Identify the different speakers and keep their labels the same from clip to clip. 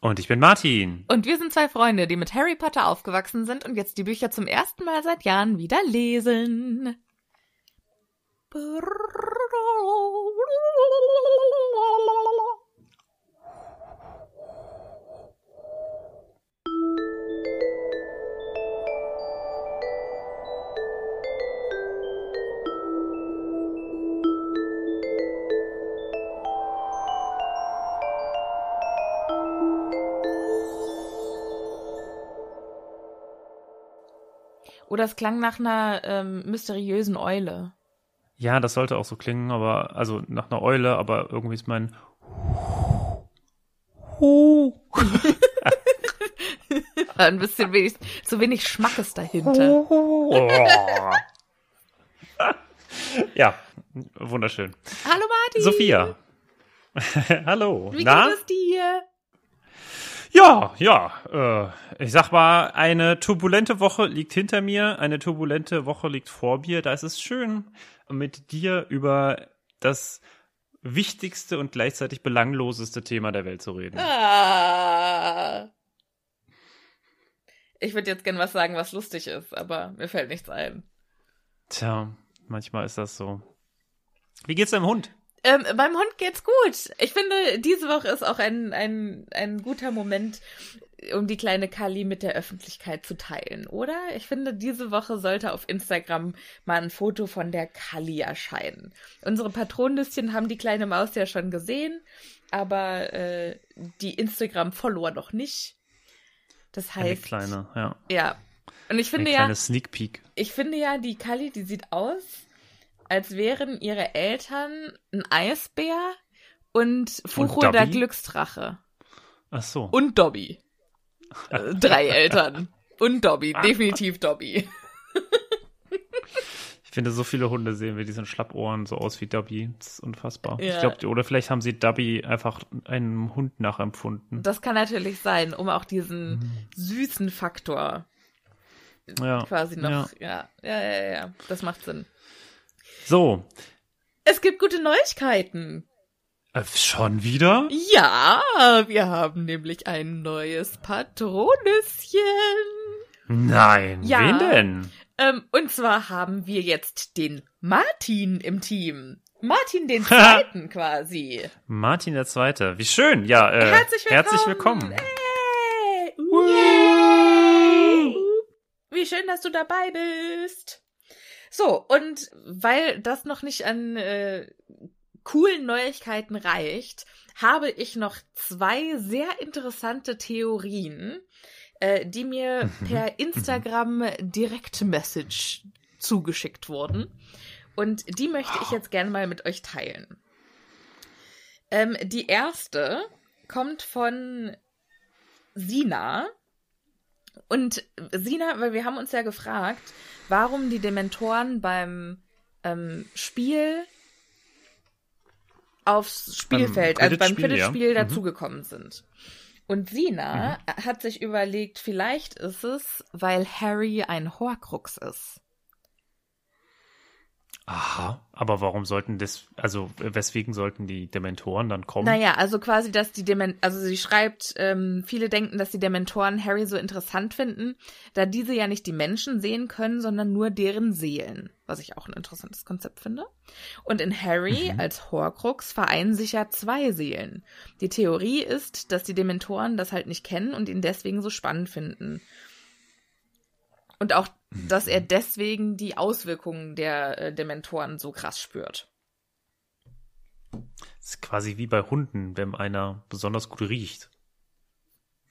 Speaker 1: Und ich bin Martin.
Speaker 2: Und wir sind zwei Freunde, die mit Harry Potter aufgewachsen sind und jetzt die Bücher zum ersten Mal seit Jahren wieder lesen. Oder es klang nach einer ähm, mysteriösen Eule.
Speaker 1: Ja, das sollte auch so klingen, aber also nach einer Eule, aber irgendwie ist mein
Speaker 2: Ein bisschen wenig, zu wenig Schmackes dahinter.
Speaker 1: ja, wunderschön.
Speaker 2: Hallo Martin.
Speaker 1: Sophia. Hallo.
Speaker 2: Wie
Speaker 1: Na?
Speaker 2: geht es dir?
Speaker 1: Ja, ja. Äh, ich sag mal, eine turbulente Woche liegt hinter mir, eine turbulente Woche liegt vor mir. Da ist es schön, mit dir über das wichtigste und gleichzeitig belangloseste Thema der Welt zu reden.
Speaker 2: Ah. Ich würde jetzt gern was sagen, was lustig ist, aber mir fällt nichts ein.
Speaker 1: Tja, manchmal ist das so. Wie geht's deinem Hund?
Speaker 2: Ähm, meinem Hund geht's gut. Ich finde, diese Woche ist auch ein, ein, ein guter Moment, um die kleine Kali mit der Öffentlichkeit zu teilen, oder? Ich finde, diese Woche sollte auf Instagram mal ein Foto von der Kali erscheinen. Unsere Patronenlistchen haben die kleine Maus ja schon gesehen, aber äh, die Instagram-Follower noch nicht. Das
Speaker 1: Eine
Speaker 2: heißt.
Speaker 1: kleine, ja.
Speaker 2: Ja. Und ich
Speaker 1: Eine
Speaker 2: finde
Speaker 1: kleine
Speaker 2: ja,
Speaker 1: Sneak Peek.
Speaker 2: ich finde ja, die Kali, die sieht aus, als wären ihre Eltern ein Eisbär und Furo der
Speaker 1: Dobby?
Speaker 2: Glücksdrache.
Speaker 1: Ach so.
Speaker 2: Und Dobby. Äh, Drei Eltern. Und Dobby, definitiv Dobby.
Speaker 1: Ich finde, so viele Hunde sehen mit diesen Schlappohren so aus wie Dobby. Das ist unfassbar.
Speaker 2: Ja.
Speaker 1: Ich glaube, oder vielleicht haben sie Dobby einfach einem Hund nachempfunden.
Speaker 2: Das kann natürlich sein, um auch diesen
Speaker 1: Mhm.
Speaker 2: süßen Faktor
Speaker 1: Ja.
Speaker 2: quasi noch.
Speaker 1: Ja.
Speaker 2: Ja, ja, ja, ja. Das macht Sinn.
Speaker 1: So.
Speaker 2: Es gibt gute Neuigkeiten.
Speaker 1: Äh, schon wieder?
Speaker 2: Ja, wir haben nämlich ein neues Patronüschen.
Speaker 1: Nein.
Speaker 2: Ja.
Speaker 1: Wen denn?
Speaker 2: Ähm, und zwar haben wir jetzt den Martin im Team. Martin den Zweiten quasi.
Speaker 1: Martin der Zweite. Wie schön. Ja, äh,
Speaker 2: Herzlich willkommen.
Speaker 1: Herzlich willkommen.
Speaker 2: Hey. Wie schön, dass du dabei bist. So, und weil das noch nicht an äh, coolen Neuigkeiten reicht, habe ich noch zwei sehr interessante Theorien, äh, die mir
Speaker 1: Mhm.
Speaker 2: per Instagram Direct Message zugeschickt wurden. Und die möchte ich jetzt gerne mal mit euch teilen. Ähm, die erste kommt von Sina. Und Sina, weil wir haben uns ja gefragt, warum die Dementoren beim ähm, Spiel aufs Spielfeld, also beim
Speaker 1: Quidditch-Spiel, ja. Mhm.
Speaker 2: dazugekommen sind. Und Sina hat sich überlegt, vielleicht ist es, weil Harry ein Horcrux ist.
Speaker 1: Aha, aber warum sollten das, also weswegen sollten die Dementoren dann kommen?
Speaker 2: Naja, also quasi, dass die Dementoren, also sie schreibt, ähm, viele denken, dass die Dementoren Harry so interessant finden, da diese ja nicht die Menschen sehen können, sondern nur deren Seelen. Was ich auch ein interessantes Konzept finde. Und in Harry mhm. als Horcrux vereinen sich ja zwei Seelen. Die Theorie ist, dass die Dementoren das halt nicht kennen und ihn deswegen so spannend finden. Und auch, dass er mhm. deswegen die Auswirkungen der äh, Dementoren so krass spürt.
Speaker 1: Das ist quasi wie bei Hunden, wenn einer besonders gut riecht.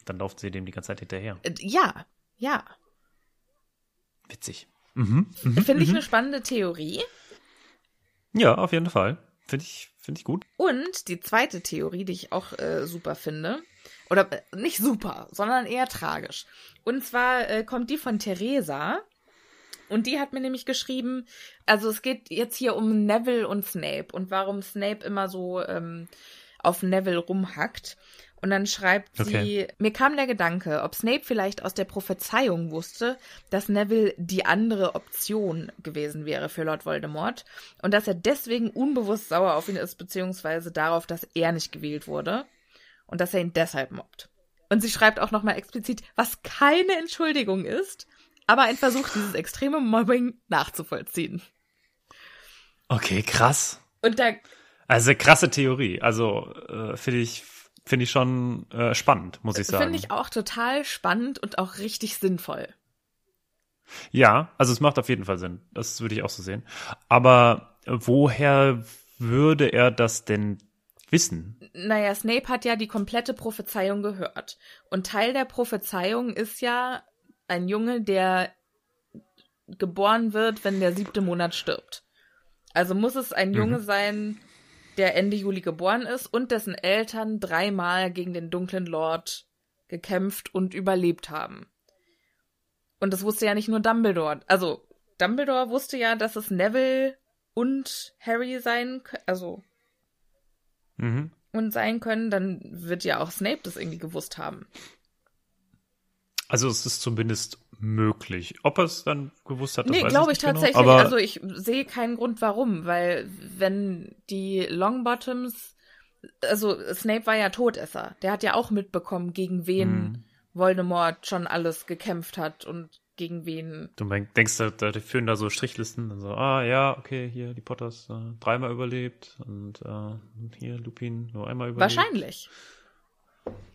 Speaker 1: Dann laufen sie dem die ganze Zeit hinterher.
Speaker 2: Äh, ja, ja.
Speaker 1: Witzig.
Speaker 2: Mhm, mhm Finde ich mhm. eine spannende Theorie.
Speaker 1: Ja, auf jeden Fall. Finde ich, finde ich gut.
Speaker 2: Und die zweite Theorie, die ich auch äh, super finde, oder äh, nicht super, sondern eher tragisch. Und zwar äh, kommt die von Theresa. Und die hat mir nämlich geschrieben, also es geht jetzt hier um Neville und Snape und warum Snape immer so ähm, auf Neville rumhackt. Und dann schreibt okay. sie, mir kam der Gedanke, ob Snape vielleicht aus der Prophezeiung wusste, dass Neville die andere Option gewesen wäre für Lord Voldemort und dass er deswegen unbewusst sauer auf ihn ist, beziehungsweise darauf, dass er nicht gewählt wurde und dass er ihn deshalb mobbt. Und sie schreibt auch nochmal explizit, was keine Entschuldigung ist, aber ein Versuch, dieses extreme Mobbing nachzuvollziehen.
Speaker 1: Okay, krass.
Speaker 2: Und da.
Speaker 1: Also krasse Theorie. Also äh, finde ich finde ich schon äh, spannend, muss ich sagen.
Speaker 2: Finde ich auch total spannend und auch richtig sinnvoll.
Speaker 1: Ja, also es macht auf jeden Fall Sinn. Das würde ich auch so sehen. Aber woher würde er das denn wissen?
Speaker 2: Naja, Snape hat ja die komplette Prophezeiung gehört. Und Teil der Prophezeiung ist ja ein Junge, der geboren wird, wenn der siebte Monat stirbt. Also muss es ein Junge mhm. sein, der Ende Juli geboren ist und dessen Eltern dreimal gegen den dunklen Lord gekämpft und überlebt haben. Und das wusste ja nicht nur Dumbledore. Also, Dumbledore wusste ja, dass es Neville und Harry sein, also mhm. und sein können, dann wird ja auch Snape das irgendwie gewusst haben.
Speaker 1: Also es ist zumindest möglich. Ob er es dann gewusst hat,
Speaker 2: das nee, glaube ich, ich genau. tatsächlich. Genau. also ich sehe keinen Grund, warum, weil wenn die Longbottoms, also Snape war ja Todesser, der hat ja auch mitbekommen, gegen wen hm. Voldemort schon alles gekämpft hat und gegen wen.
Speaker 1: Du denkst, da, da führen da so Strichlisten, also, ah ja, okay, hier die Potters äh, dreimal überlebt und äh, hier Lupin nur einmal überlebt.
Speaker 2: Wahrscheinlich.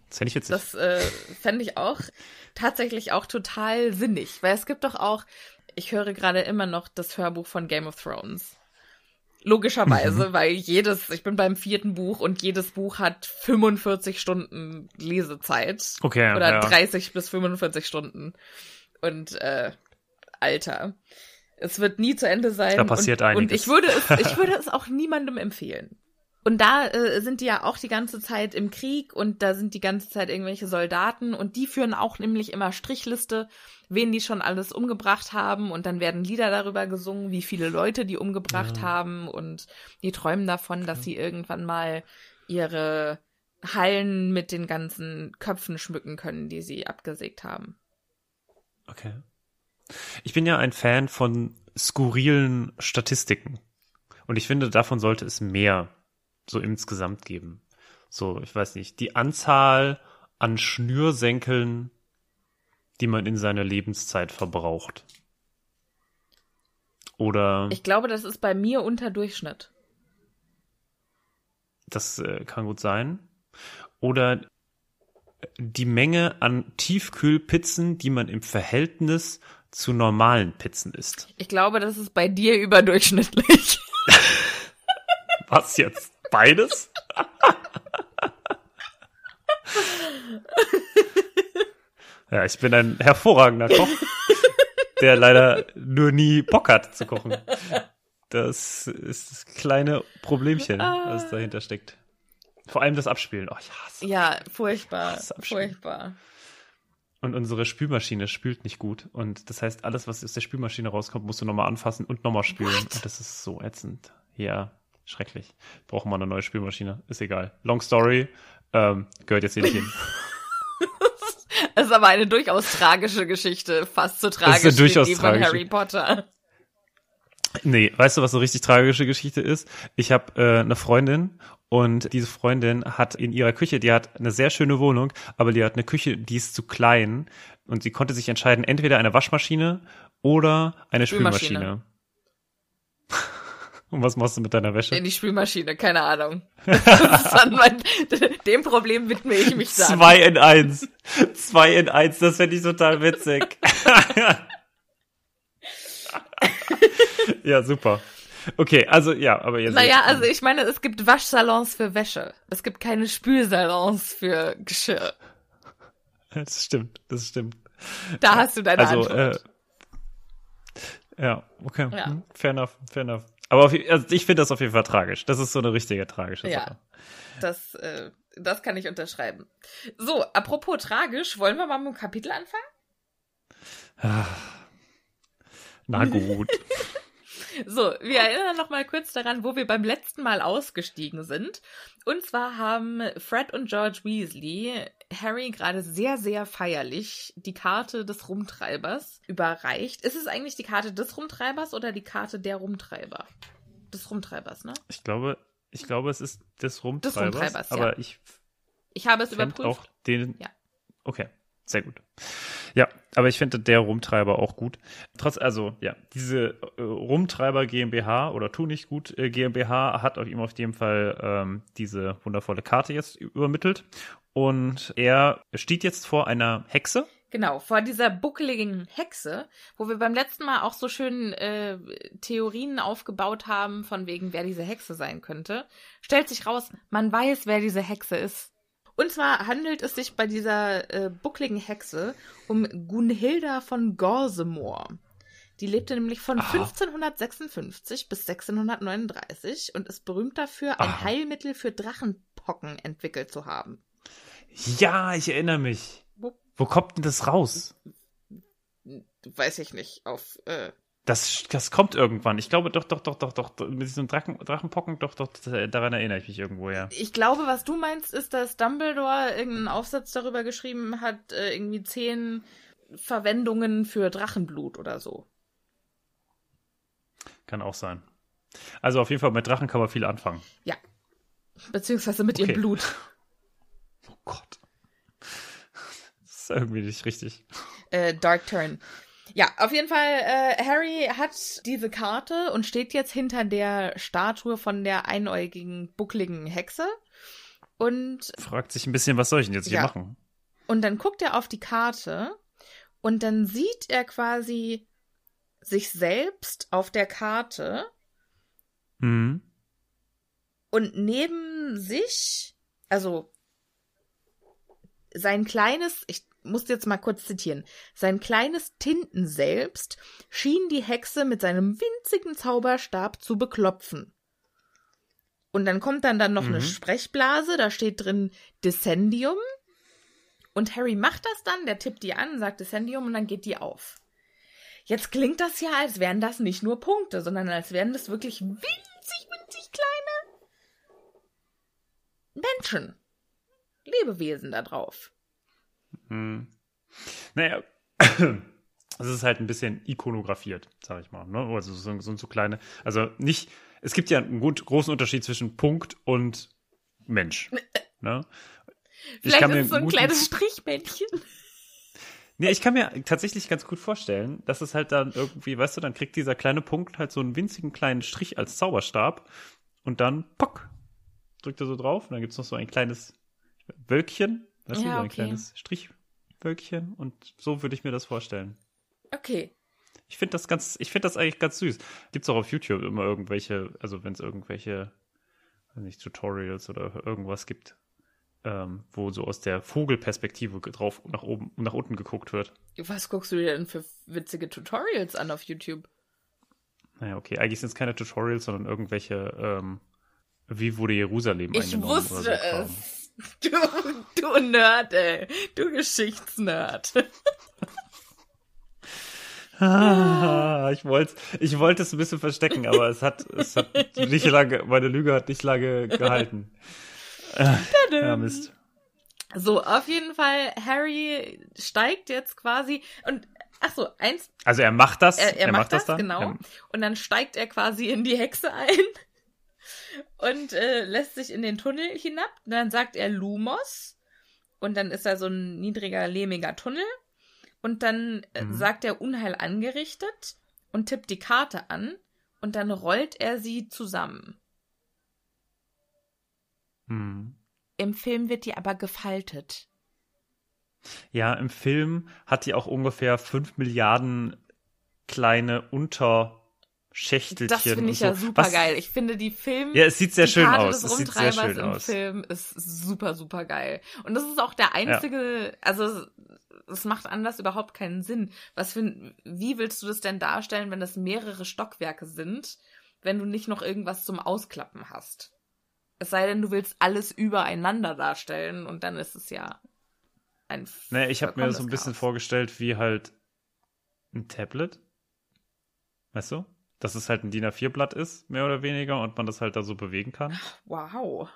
Speaker 1: Das fände ich witzig.
Speaker 2: Das äh, fände ich auch tatsächlich auch total sinnig, weil es gibt doch auch, ich höre gerade immer noch das Hörbuch von Game of Thrones. Logischerweise, mhm. weil jedes, ich bin beim vierten Buch und jedes Buch hat 45 Stunden Lesezeit.
Speaker 1: Okay.
Speaker 2: Oder ja. 30 bis 45 Stunden. Und äh, Alter. Es wird nie zu Ende sein.
Speaker 1: Da passiert
Speaker 2: und,
Speaker 1: einiges.
Speaker 2: Und ich würde es, ich würde es auch niemandem empfehlen. Und da äh, sind die ja auch die ganze Zeit im Krieg und da sind die ganze Zeit irgendwelche Soldaten und die führen auch nämlich immer Strichliste, wen die schon alles umgebracht haben und dann werden Lieder darüber gesungen, wie viele Leute die umgebracht ja. haben und die träumen davon, dass sie irgendwann mal ihre Hallen mit den ganzen Köpfen schmücken können, die sie abgesägt haben.
Speaker 1: Okay. Ich bin ja ein Fan von skurrilen Statistiken. Und ich finde, davon sollte es mehr so insgesamt geben. So, ich weiß nicht, die Anzahl an Schnürsenkeln, die man in seiner Lebenszeit verbraucht. Oder.
Speaker 2: Ich glaube, das ist bei mir unter Durchschnitt.
Speaker 1: Das äh, kann gut sein. Oder die Menge an Tiefkühlpizzen, die man im Verhältnis zu normalen Pizzen isst.
Speaker 2: Ich glaube, das ist bei dir überdurchschnittlich.
Speaker 1: Was jetzt? Beides? ja, ich bin ein hervorragender Koch, der leider nur nie Bock hat zu kochen. Das ist das kleine Problemchen, was dahinter steckt. Vor allem das Abspielen. Oh, ich hasse
Speaker 2: Ja, furchtbar. Furchtbar.
Speaker 1: Und unsere Spülmaschine spült nicht gut. Und das heißt, alles, was aus der Spülmaschine rauskommt, musst du nochmal anfassen und nochmal spülen. What? Und das ist so ätzend. Ja. Schrecklich. Brauchen wir eine neue Spielmaschine. Ist egal. Long Story. Ähm, gehört jetzt hier nicht hin.
Speaker 2: Das ist aber eine durchaus tragische Geschichte, fast so tragisch
Speaker 1: wie die
Speaker 2: von Harry Potter.
Speaker 1: Nee, weißt du, was so richtig tragische Geschichte ist? Ich habe äh, eine Freundin und diese Freundin hat in ihrer Küche, die hat eine sehr schöne Wohnung, aber die hat eine Küche, die ist zu klein und sie konnte sich entscheiden, entweder eine Waschmaschine oder eine
Speaker 2: Spülmaschine.
Speaker 1: Spülmaschine. Und was machst du mit deiner Wäsche?
Speaker 2: In die Spülmaschine, keine Ahnung. Mein, dem Problem widme ich mich dann.
Speaker 1: Zwei in eins. Zwei in eins, das fände ich total witzig. ja, super. Okay, also ja, aber jetzt.
Speaker 2: Naja, also ich meine, es gibt Waschsalons für Wäsche. Es gibt keine Spülsalons für Geschirr.
Speaker 1: Das stimmt, das stimmt.
Speaker 2: Da hast du deine
Speaker 1: Also,
Speaker 2: Antwort.
Speaker 1: äh, ja, okay.
Speaker 2: Ja.
Speaker 1: Hm, Fair enough, fair enough. Aber auf, also ich finde das auf jeden Fall tragisch. Das ist so eine richtige tragische
Speaker 2: Ja.
Speaker 1: Sache.
Speaker 2: Das, äh, das kann ich unterschreiben. So, apropos tragisch, wollen wir mal mit dem Kapitel anfangen?
Speaker 1: Na gut.
Speaker 2: So, wir erinnern noch mal kurz daran, wo wir beim letzten Mal ausgestiegen sind. Und zwar haben Fred und George Weasley Harry gerade sehr, sehr feierlich die Karte des Rumtreibers überreicht. Ist es eigentlich die Karte des Rumtreibers oder die Karte der Rumtreiber? Des Rumtreibers, ne?
Speaker 1: Ich glaube, ich glaube, es ist des Rumtreibers.
Speaker 2: Rumtreibers, ja.
Speaker 1: aber ich
Speaker 2: Ich habe es überprüft.
Speaker 1: auch den.
Speaker 2: Ja.
Speaker 1: Okay, sehr gut. Ja, aber ich finde der Rumtreiber auch gut. Trotz, also ja, diese äh, Rumtreiber GmbH oder Tu nicht gut äh, GmbH hat ihm auf jeden Fall ähm, diese wundervolle Karte jetzt übermittelt. Und er steht jetzt vor einer Hexe.
Speaker 2: Genau, vor dieser buckeligen Hexe, wo wir beim letzten Mal auch so schön äh, Theorien aufgebaut haben, von wegen, wer diese Hexe sein könnte, stellt sich raus, man weiß, wer diese Hexe ist. Und zwar handelt es sich bei dieser äh, buckligen Hexe um Gunhilda von Gorsemore. Die lebte nämlich von
Speaker 1: Aha.
Speaker 2: 1556 bis 1639 und ist berühmt dafür, ein
Speaker 1: Aha.
Speaker 2: Heilmittel für Drachenpocken entwickelt zu haben.
Speaker 1: Ja, ich erinnere mich.
Speaker 2: Wo-
Speaker 1: Wo kommt denn das raus?
Speaker 2: Weiß ich nicht, auf äh,
Speaker 1: Das, das kommt irgendwann. Ich glaube doch, doch, doch, doch, doch. Mit diesem Drachen, Drachenpocken, doch, doch, daran erinnere ich mich irgendwo, ja.
Speaker 2: Ich glaube, was du meinst, ist, dass Dumbledore irgendeinen Aufsatz darüber geschrieben hat, äh, irgendwie zehn Verwendungen für Drachenblut oder so.
Speaker 1: Kann auch sein. Also auf jeden Fall mit Drachen kann man viel anfangen.
Speaker 2: Ja. Beziehungsweise mit
Speaker 1: Okay.
Speaker 2: ihrem Blut.
Speaker 1: Oh Gott. Das ist irgendwie nicht richtig.
Speaker 2: Äh, Dark Turn. Ja, auf jeden Fall, äh, Harry hat diese Karte und steht jetzt hinter der Statue von der einäugigen, buckligen Hexe. Und
Speaker 1: Fragt sich ein bisschen, was soll ich denn jetzt hier
Speaker 2: Ja.
Speaker 1: machen?
Speaker 2: Und dann guckt er auf die Karte und dann sieht er quasi sich selbst auf der Karte
Speaker 1: Mhm.
Speaker 2: und neben sich, also sein kleines, ich muss jetzt mal kurz zitieren, sein kleines Tinten selbst schien die Hexe mit seinem winzigen Zauberstab zu beklopfen. Und dann kommt dann dann noch eine
Speaker 1: Mhm.
Speaker 2: Sprechblase, da steht drin Descendium. Und Harry macht das dann, der tippt die an, sagt Descendium und dann geht die auf. Jetzt klingt das ja, als wären das nicht nur Punkte, sondern als wären das wirklich winzig, winzig kleine Menschen. Lebewesen da drauf.
Speaker 1: Hm. Naja, es ist halt ein bisschen ikonografiert, sag ich mal. Ne? Also so, so, so kleine, also nicht, es gibt ja einen gut, großen Unterschied zwischen Punkt und Mensch. Ne? Ich
Speaker 2: Vielleicht
Speaker 1: kann
Speaker 2: ist es so ein kleines Strichmännchen.
Speaker 1: Nee, ich kann mir tatsächlich ganz gut vorstellen, dass es halt dann irgendwie, weißt du, dann kriegt dieser kleine Punkt halt so einen winzigen kleinen Strich als Zauberstab und dann, pock, drückt er so drauf und dann gibt's noch so ein kleines Wölkchen, weißt du,
Speaker 2: Ja,
Speaker 1: so ein
Speaker 2: okay.
Speaker 1: kleines Strichwölkchen und so würde ich mir das vorstellen.
Speaker 2: Okay.
Speaker 1: Ich finde das ganz, ich finde das eigentlich ganz süß. Gibt's auch auf YouTube immer irgendwelche, also wenn es irgendwelche, weiß nicht, Tutorials oder irgendwas gibt, ähm, wo so aus der Vogelperspektive drauf nach oben und nach unten geguckt wird.
Speaker 2: Was guckst du dir denn für witzige Tutorials an auf YouTube?
Speaker 1: Naja, okay, eigentlich sind es keine Tutorials, sondern irgendwelche, ähm, wie wurde Jerusalem
Speaker 2: Ich
Speaker 1: eingenommen oder
Speaker 2: wusste
Speaker 1: so
Speaker 2: es. Du, du Nerd, ey. Du Geschichtsnerd.
Speaker 1: Ah, ich wollte ich wollte es ein bisschen verstecken, aber es hat, es hat nicht lange, meine Lüge hat nicht lange gehalten. Ja, Mist.
Speaker 2: So, auf jeden Fall, Harry steigt jetzt quasi und Ach so, eins.
Speaker 1: Also er macht das.
Speaker 2: Er, er,
Speaker 1: er
Speaker 2: macht,
Speaker 1: macht, das, dann.
Speaker 2: genau.
Speaker 1: Ja.
Speaker 2: Und dann steigt er quasi in die Hexe ein und äh, lässt sich in den Tunnel hinab. Und dann sagt er Lumos. Und dann ist da so ein niedriger, lehmiger Tunnel. Und dann äh,
Speaker 1: Mhm.
Speaker 2: sagt er Unheil angerichtet und tippt die Karte an. Und dann rollt er sie zusammen.
Speaker 1: Hm.
Speaker 2: Im Film wird die aber gefaltet.
Speaker 1: Ja, im Film hat die auch ungefähr 5 Milliarden kleine Unterschächtelchen.
Speaker 2: Das finde ich
Speaker 1: und
Speaker 2: ja
Speaker 1: so.
Speaker 2: super
Speaker 1: Was-
Speaker 2: geil. Ich finde die Film.
Speaker 1: Ja, es sieht sehr schön
Speaker 2: Karte
Speaker 1: aus. Es sieht sehr schön
Speaker 2: im
Speaker 1: aus.
Speaker 2: Film ist super, super geil. Und das ist auch der einzige, also es macht anders überhaupt keinen Sinn. Was für, wie willst du das denn darstellen, wenn das mehrere Stockwerke sind, wenn du nicht noch irgendwas zum Ausklappen hast? Es sei denn, du willst alles übereinander darstellen und dann ist es ja ein.
Speaker 1: Nee, ich habe mir so ein bisschen
Speaker 2: Chaos.
Speaker 1: vorgestellt wie halt ein Tablet. Weißt du? Dass es halt ein DIN A4-Blatt ist, mehr oder weniger, und man das halt da so bewegen kann.
Speaker 2: Wow.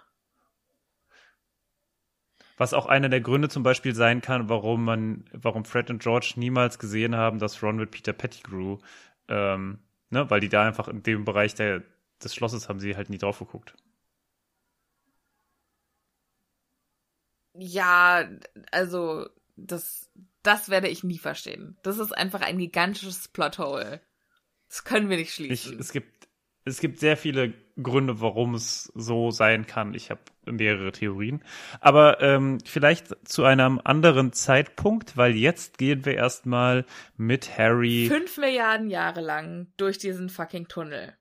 Speaker 1: Was auch einer der Gründe zum Beispiel sein kann, warum man, warum Fred und George niemals gesehen haben, dass Ron mit Peter Pettigrew, ähm, ne, weil die da einfach in dem Bereich der, des Schlosses haben sie halt nie drauf geguckt.
Speaker 2: Ja, also das, das werde ich nie verstehen. Das ist einfach ein gigantisches Plothole. Das können wir nicht
Speaker 1: Ich,
Speaker 2: schließen.
Speaker 1: es gibt, es gibt sehr viele Gründe, warum es so sein kann. Ich habe mehrere Theorien. Aber ähm, vielleicht zu einem anderen Zeitpunkt, weil jetzt gehen wir erstmal mit Harry.
Speaker 2: Fünf Milliarden Jahre lang durch diesen fucking Tunnel.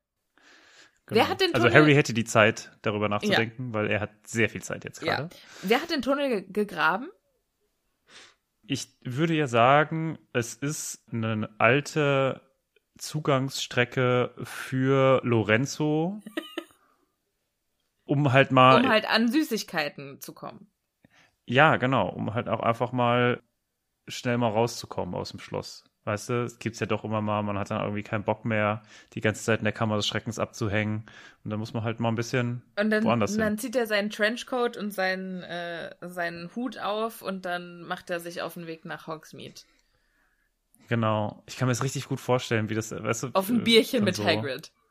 Speaker 2: Wer hat den
Speaker 1: also Harry hätte die Zeit, darüber nachzudenken, weil er hat sehr viel Zeit jetzt gerade.
Speaker 2: Ja. Wer hat den Tunnel ge gegraben?
Speaker 1: Ich würde ja sagen, es ist eine alte Zugangsstrecke für Lorenzo, um halt mal,
Speaker 2: Um halt an Süßigkeiten zu kommen.
Speaker 1: ja, genau, um halt auch einfach mal schnell mal rauszukommen aus dem Schloss. Weißt du, es gibt's ja doch immer mal, man hat dann irgendwie keinen Bock mehr, die ganze Zeit in der Kammer des Schreckens abzuhängen. Und dann muss man halt mal ein bisschen
Speaker 2: Und dann,
Speaker 1: woanders
Speaker 2: und dann zieht er seinen Trenchcoat und seinen, äh, seinen Hut auf und dann macht er sich auf den Weg nach Hogsmeade.
Speaker 1: Genau. Ich kann mir das richtig gut vorstellen, wie das, weißt du.
Speaker 2: Auf ein
Speaker 1: äh,
Speaker 2: Bierchen mit
Speaker 1: so,
Speaker 2: Hagrid.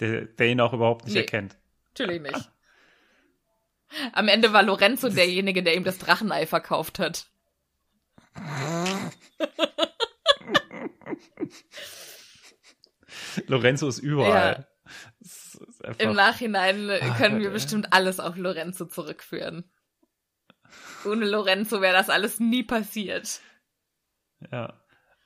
Speaker 1: Der, der ihn auch überhaupt nicht
Speaker 2: Nee.
Speaker 1: erkennt.
Speaker 2: Natürlich nicht. Am Ende war Lorenzo derjenige, der ihm das Drachenei verkauft hat.
Speaker 1: Lorenzo ist überall. Es ist
Speaker 2: Im Nachhinein
Speaker 1: Ah,
Speaker 2: können wir bestimmt alles auf Lorenzo zurückführen. Ohne Lorenzo wäre das alles nie passiert.
Speaker 1: Ja.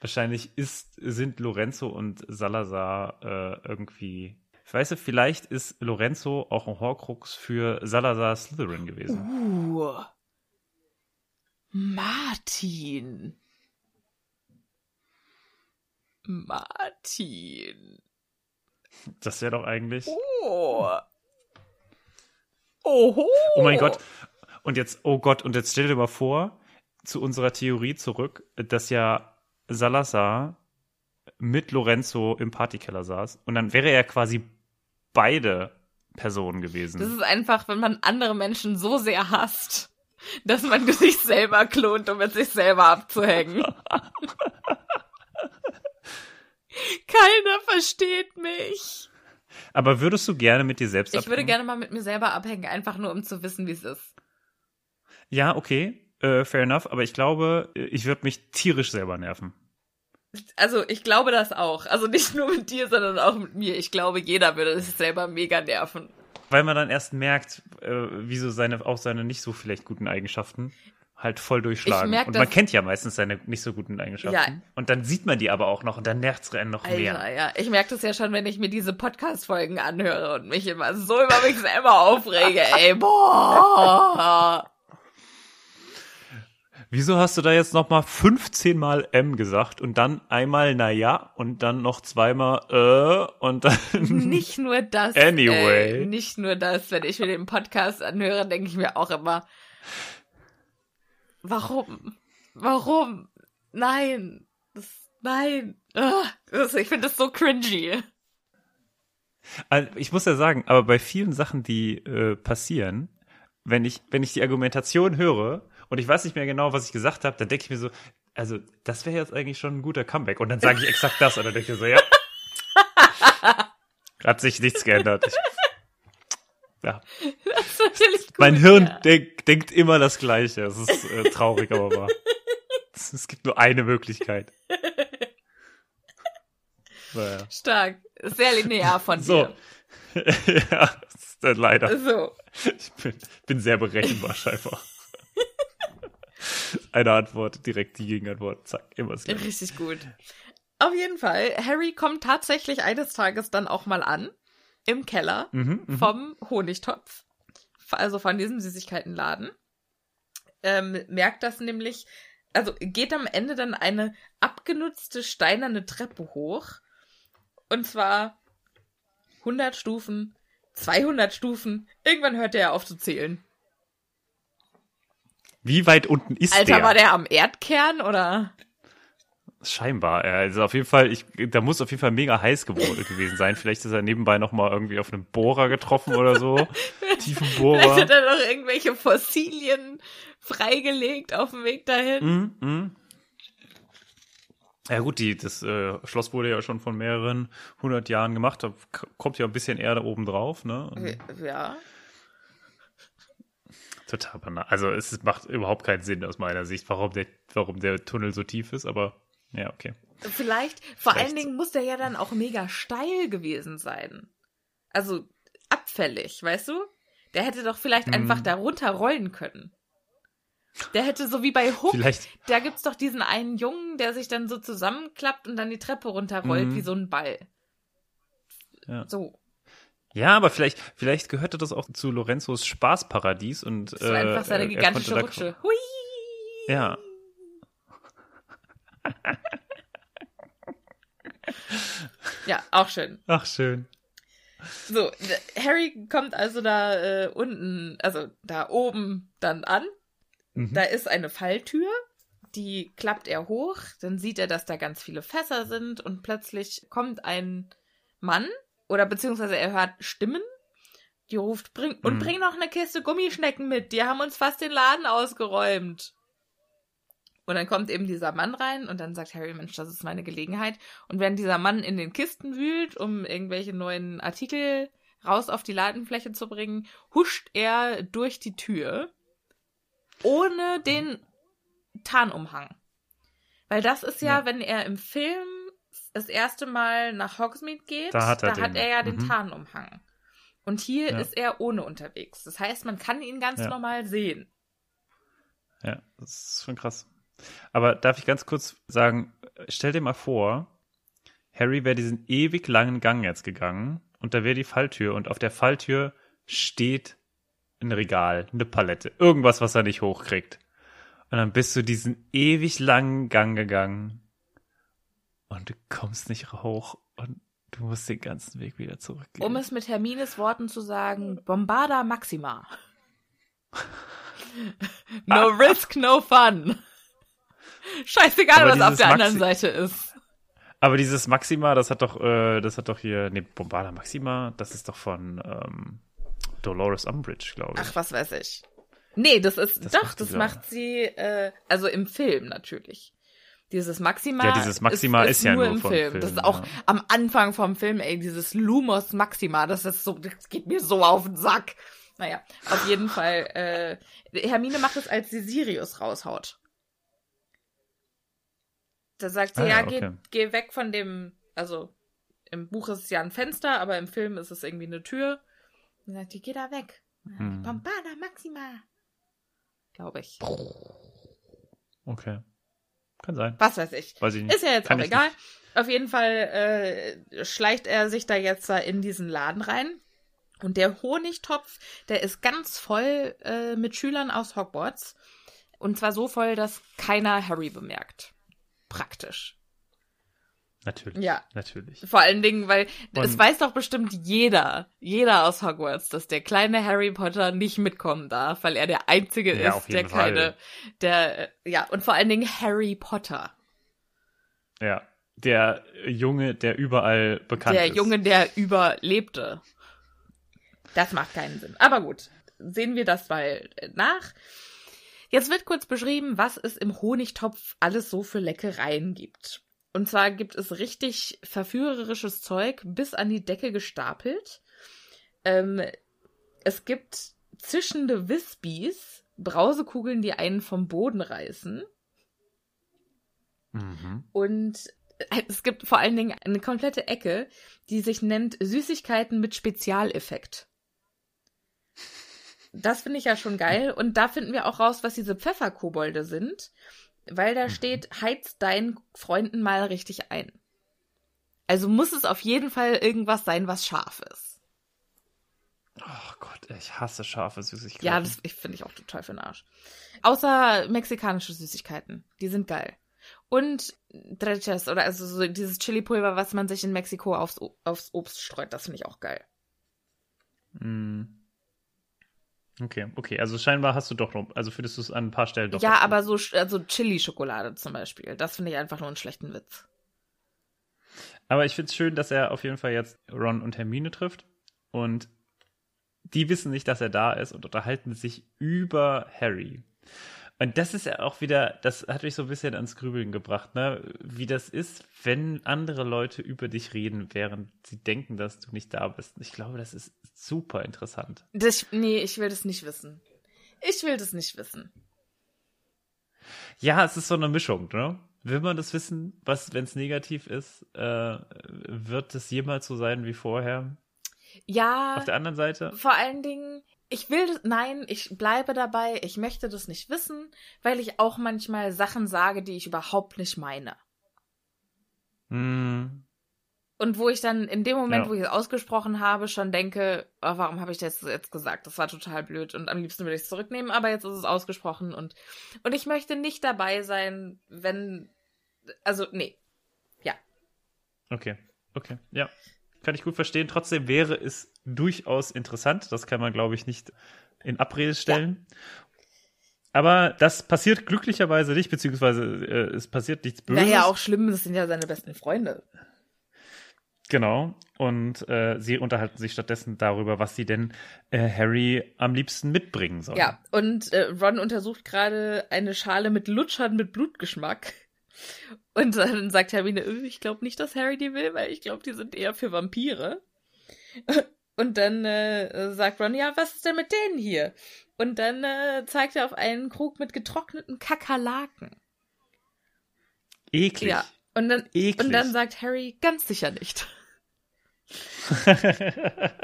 Speaker 1: Wahrscheinlich ist, sind Lorenzo und Salazar äh, irgendwie. Ich weiß nicht, vielleicht ist Lorenzo auch ein Horcrux für Salazar Slytherin gewesen.
Speaker 2: Uh. Martin. Martin.
Speaker 1: Das wäre doch eigentlich.
Speaker 2: Oh. Oho.
Speaker 1: Oh mein Gott. Und jetzt, oh Gott, und jetzt stell dir mal vor, zu unserer Theorie zurück, dass ja Salazar mit Lorenzo im Partykeller saß. Und dann wäre er quasi beide Personen gewesen.
Speaker 2: Das ist einfach, wenn man andere Menschen so sehr hasst, dass man sich selber klont, um mit sich selber abzuhängen. Keiner versteht mich.
Speaker 1: Aber würdest du gerne mit dir selbst
Speaker 2: Ich würde
Speaker 1: abhängen?
Speaker 2: gerne mal mit mir selber abhängen, einfach nur um zu wissen, wie es ist.
Speaker 1: Ja, okay. Äh, fair enough. Aber ich glaube, ich würde mich tierisch selber nerven.
Speaker 2: Also ich glaube das auch. Also nicht nur mit dir, sondern auch mit mir. Ich glaube, jeder würde sich selber mega nerven.
Speaker 1: Weil man dann erst merkt, äh, wie so seine, auch seine nicht so vielleicht guten Eigenschaften halt voll durchschlagen.
Speaker 2: Merk
Speaker 1: und man kennt ja meistens seine nicht so guten Eigenschaften.
Speaker 2: Ja.
Speaker 1: Und dann sieht man die aber auch noch und dann nervt's einen noch
Speaker 2: Alter,
Speaker 1: mehr.
Speaker 2: ja. Ich merke das ja schon, wenn ich mir diese Podcast-Folgen anhöre und mich immer so über mich selber aufrege. Ey, boah.
Speaker 1: Wieso hast du da jetzt noch mal 15 Mal M gesagt und dann einmal na ja und dann noch zweimal äh und dann
Speaker 2: Nicht nur das.
Speaker 1: Anyway.
Speaker 2: Äh, nicht nur das, wenn ich mir den Podcast anhöre, denke ich mir auch immer, warum? Warum? Nein. Das, nein. Das, ich finde das so cringy.
Speaker 1: Also, ich muss ja sagen, aber bei vielen Sachen, die äh, passieren, wenn ich wenn ich die Argumentation höre und ich weiß nicht mehr genau, was ich gesagt habe, dann denke ich mir so, also das wäre jetzt eigentlich schon ein guter Comeback. Und dann sage ich exakt das. Und dann denke ich so, ja. Hat sich nichts geändert. Ich, ja.
Speaker 2: Das ist natürlich gut,
Speaker 1: Mein Hirn
Speaker 2: ja.
Speaker 1: denk, denkt immer das Gleiche. Es ist äh, traurig, aber wahr. Es, gibt nur eine Möglichkeit. Naja.
Speaker 2: Stark. Sehr linear von
Speaker 1: So.
Speaker 2: dir.
Speaker 1: ja, das ist dann leider.
Speaker 2: So.
Speaker 1: Ich bin, bin sehr berechenbar scheinbar. Eine Antwort, direkt die Gegenantwort. Zack, immer das Gleiche.
Speaker 2: Richtig gut. Auf jeden Fall, Harry kommt tatsächlich eines Tages dann auch mal an. Im Keller
Speaker 1: Mhm, mhm.
Speaker 2: vom Honigtopf. Also von diesem Süßigkeitenladen. Ähm, merkt das nämlich, also geht am Ende dann eine abgenutzte steinerne Treppe hoch. Und zwar 100 Stufen, 200 Stufen. Irgendwann hört er auf zu zählen.
Speaker 1: Wie weit unten ist
Speaker 2: Alter,
Speaker 1: der?
Speaker 2: war der am Erdkern oder?
Speaker 1: Scheinbar, ja. Also auf jeden Fall, ich, da muss auf jeden Fall mega heiß geworden gewesen sein. Vielleicht ist er nebenbei nochmal irgendwie auf einem Bohrer getroffen oder so. Tiefen
Speaker 2: Vielleicht
Speaker 1: Bohrer.
Speaker 2: hat er noch irgendwelche Fossilien freigelegt auf dem Weg dahin.
Speaker 1: Mhm, mhm. Ja gut, die, das äh, Schloss wurde ja schon von mehreren hundert Jahren gemacht. Da kommt ja ein bisschen Erde oben drauf, ne? Und
Speaker 2: Ja.
Speaker 1: Total banal. Also es macht überhaupt keinen Sinn aus meiner Sicht, warum der, warum der Tunnel so tief ist, aber ja, okay.
Speaker 2: Vielleicht, vor
Speaker 1: Vielleicht.
Speaker 2: allen Dingen muss der ja dann auch mega steil gewesen sein. Also abfällig, weißt du? Der hätte doch vielleicht
Speaker 1: Mhm.
Speaker 2: einfach darunter rollen können. Der hätte so wie bei Hook,
Speaker 1: Vielleicht,
Speaker 2: da gibt's doch diesen einen Jungen, der sich dann so zusammenklappt und dann die Treppe runterrollt
Speaker 1: Mhm.
Speaker 2: wie so ein Ball.
Speaker 1: ja.
Speaker 2: So.
Speaker 1: Ja, aber vielleicht, vielleicht gehörte das auch zu Lorenzos Spaßparadies und
Speaker 2: Das war einfach seine
Speaker 1: äh,
Speaker 2: gigantische Rutsche. Hui!
Speaker 1: Ja.
Speaker 2: Ja, auch schön.
Speaker 1: Ach, schön.
Speaker 2: So, Harry kommt also da äh, unten, also da oben dann an.
Speaker 1: Mhm.
Speaker 2: Da ist eine Falltür, die klappt er hoch, dann sieht er, dass da ganz viele Fässer sind und plötzlich kommt ein Mann oder beziehungsweise er hört Stimmen, die ruft, bring, und
Speaker 1: Mhm.
Speaker 2: bring noch eine Kiste Gummischnecken mit, die haben uns fast den Laden ausgeräumt. Und dann kommt eben dieser Mann rein und dann sagt Harry, Mensch, das ist meine Gelegenheit. Und während dieser Mann in den Kisten wühlt, um irgendwelche neuen Artikel raus auf die Ladenfläche zu bringen, huscht er durch die Tür ohne den Tarnumhang. Weil das ist ja,
Speaker 1: Ja.
Speaker 2: wenn er im Film das erste Mal nach Hogsmeade geht,
Speaker 1: Da hat er
Speaker 2: da hat er ja den
Speaker 1: Mhm.
Speaker 2: Tarnumhang. Und hier
Speaker 1: Ja.
Speaker 2: ist er ohne unterwegs. Das heißt, man kann ihn ganz
Speaker 1: Ja.
Speaker 2: normal sehen.
Speaker 1: Ja, das ist schon krass. Aber darf ich ganz kurz sagen, stell dir mal vor, Harry wäre diesen ewig langen Gang jetzt gegangen und da wäre die Falltür und auf der Falltür steht ein Regal, eine Palette, irgendwas, was er nicht hochkriegt. Und dann bist du diesen ewig langen Gang gegangen und du kommst nicht hoch und du musst den ganzen Weg wieder zurückgehen.
Speaker 2: Um es mit Hermines Worten zu sagen, Bombarda Maxima. no risk, no fun. Scheißegal,
Speaker 1: Aber
Speaker 2: was auf der anderen
Speaker 1: Maxi-
Speaker 2: Seite ist.
Speaker 1: Aber dieses Maxima, das hat doch, äh, das hat doch hier, nee, Bombarda Maxima, das ist doch von ähm, Dolores Umbridge, glaube ich.
Speaker 2: Ach, was weiß ich. Nee, das ist,
Speaker 1: Das
Speaker 2: doch,
Speaker 1: macht
Speaker 2: das macht sie, äh, also im Film natürlich. Dieses Maxima.
Speaker 1: Ja, dieses Maxima ist ja nur
Speaker 2: im Film.
Speaker 1: Film,
Speaker 2: Das ist auch
Speaker 1: ja.
Speaker 2: am Anfang vom Film, ey, dieses Lumos Maxima, das ist so, das geht mir so auf den Sack. Naja, auf jeden Fall, äh, Hermine macht es, als sie Sirius raushaut. Da sagt sie,
Speaker 1: Ah,
Speaker 2: ja,
Speaker 1: ja,
Speaker 2: geh,
Speaker 1: okay.
Speaker 2: geh weg von dem, also im Buch ist es ja ein Fenster, aber im Film ist es irgendwie eine Tür. Und dann sagt die, geh da weg.
Speaker 1: Hm.
Speaker 2: Bombarda Maxima. Glaube ich.
Speaker 1: Okay. Kann sein.
Speaker 2: Was weiß ich.
Speaker 1: Weiß ich nicht.
Speaker 2: Ist ja jetzt
Speaker 1: Kann
Speaker 2: auch egal.
Speaker 1: nicht.
Speaker 2: Auf jeden Fall äh, schleicht er sich da jetzt in diesen Laden rein. Und der Honigtopf, der ist ganz voll äh, mit Schülern aus Hogwarts. Und zwar so voll, dass keiner Harry bemerkt. Praktisch.
Speaker 1: Natürlich.
Speaker 2: Ja.
Speaker 1: Natürlich.
Speaker 2: Vor allen Dingen, weil es weiß doch bestimmt jeder, jeder aus Hogwarts, dass der kleine Harry Potter nicht mitkommen darf, weil er der Einzige
Speaker 1: Ja,
Speaker 2: ist, der keine, der, ja, und vor allen Dingen Harry Potter.
Speaker 1: Ja. Der Junge, der überall bekannt
Speaker 2: der
Speaker 1: ist.
Speaker 2: Junge, der überlebte. Das macht keinen Sinn. Aber gut, sehen wir das mal nach. Jetzt wird kurz beschrieben, was es im Honigtopf alles so für Leckereien gibt. Und zwar gibt es richtig verführerisches Zeug bis an die Decke gestapelt. Ähm, es gibt zischende Wispies, Brausekugeln, die einen vom Boden reißen.
Speaker 1: Mhm.
Speaker 2: Und es gibt vor allen Dingen eine komplette Ecke, die sich nennt Süßigkeiten mit Spezialeffekt. Das finde ich ja schon geil. Und da finden wir auch raus, was diese Pfefferkobolde sind, weil da steht, heiz deinen Freunden mal richtig ein. Also muss es auf jeden Fall irgendwas sein, was scharf ist.
Speaker 1: Oh Gott, ich hasse scharfe Süßigkeiten.
Speaker 2: Ja, das ich finde ich auch total für den Arsch. Außer mexikanische Süßigkeiten. Die sind geil. Und Dreches oder also so dieses Chili-Pulver, was man sich in Mexiko aufs, aufs Obst streut, das finde ich auch geil.
Speaker 1: Mm. Okay, okay. Also scheinbar hast du doch noch, also findest du es an ein paar Stellen doch.
Speaker 2: Ja, aber so also Chili-Schokolade zum Beispiel, das finde ich einfach nur einen schlechten Witz.
Speaker 1: Aber ich finde es schön, dass er auf jeden Fall jetzt Ron und Hermine trifft. Und die wissen nicht, dass er da ist und unterhalten sich über Harry. Und das ist ja auch wieder, das hat mich so ein bisschen ans Grübeln gebracht, ne? Wie das ist, wenn andere Leute über dich reden, während sie denken, dass du nicht da bist. Ich glaube, das ist super interessant.
Speaker 2: Das, nee, ich will das nicht wissen. Ich will das nicht wissen.
Speaker 1: Ja, es ist so eine Mischung, ne? Will man das wissen, was, wenn es negativ ist, äh, wird es jemals so sein wie vorher?
Speaker 2: Ja.
Speaker 1: Auf der anderen Seite?
Speaker 2: Vor allen Dingen, ich will nein, ich bleibe dabei, ich möchte das nicht wissen, weil ich auch manchmal Sachen sage, die ich überhaupt nicht meine.
Speaker 1: Hm,
Speaker 2: Und wo ich dann in dem Moment,
Speaker 1: Ja.
Speaker 2: wo ich es ausgesprochen habe, schon denke, oh, warum habe ich das jetzt gesagt? Das war total blöd und am liebsten würde ich es zurücknehmen, aber jetzt ist es ausgesprochen und, und ich möchte nicht dabei sein, wenn, also, nee.
Speaker 1: Okay, okay, ja. Kann ich gut verstehen. Trotzdem wäre es durchaus interessant. Das kann man, glaube ich, nicht in Abrede stellen. Aber das passiert glücklicherweise nicht, beziehungsweise äh, es passiert nichts Böses.
Speaker 2: Naja, auch schlimm, das sind ja seine besten Freunde.
Speaker 1: Genau. Und äh, sie unterhalten sich stattdessen darüber, was sie denn äh, Harry am liebsten mitbringen sollen.
Speaker 2: Ja, und äh, Ron untersucht gerade eine Schale mit Lutschern mit Blutgeschmack. Und dann sagt Hermine, "Äh, ich glaube nicht, dass Harry die will, weil ich glaube, die sind eher für Vampire. Und dann äh, sagt Ron, ja, was ist denn mit denen hier? Und dann äh, zeigt er auf einen Krug mit getrockneten Kakerlaken.
Speaker 1: Eklig.
Speaker 2: Ja. Und dann,
Speaker 1: Eklig.
Speaker 2: und dann sagt Harry, ganz sicher nicht.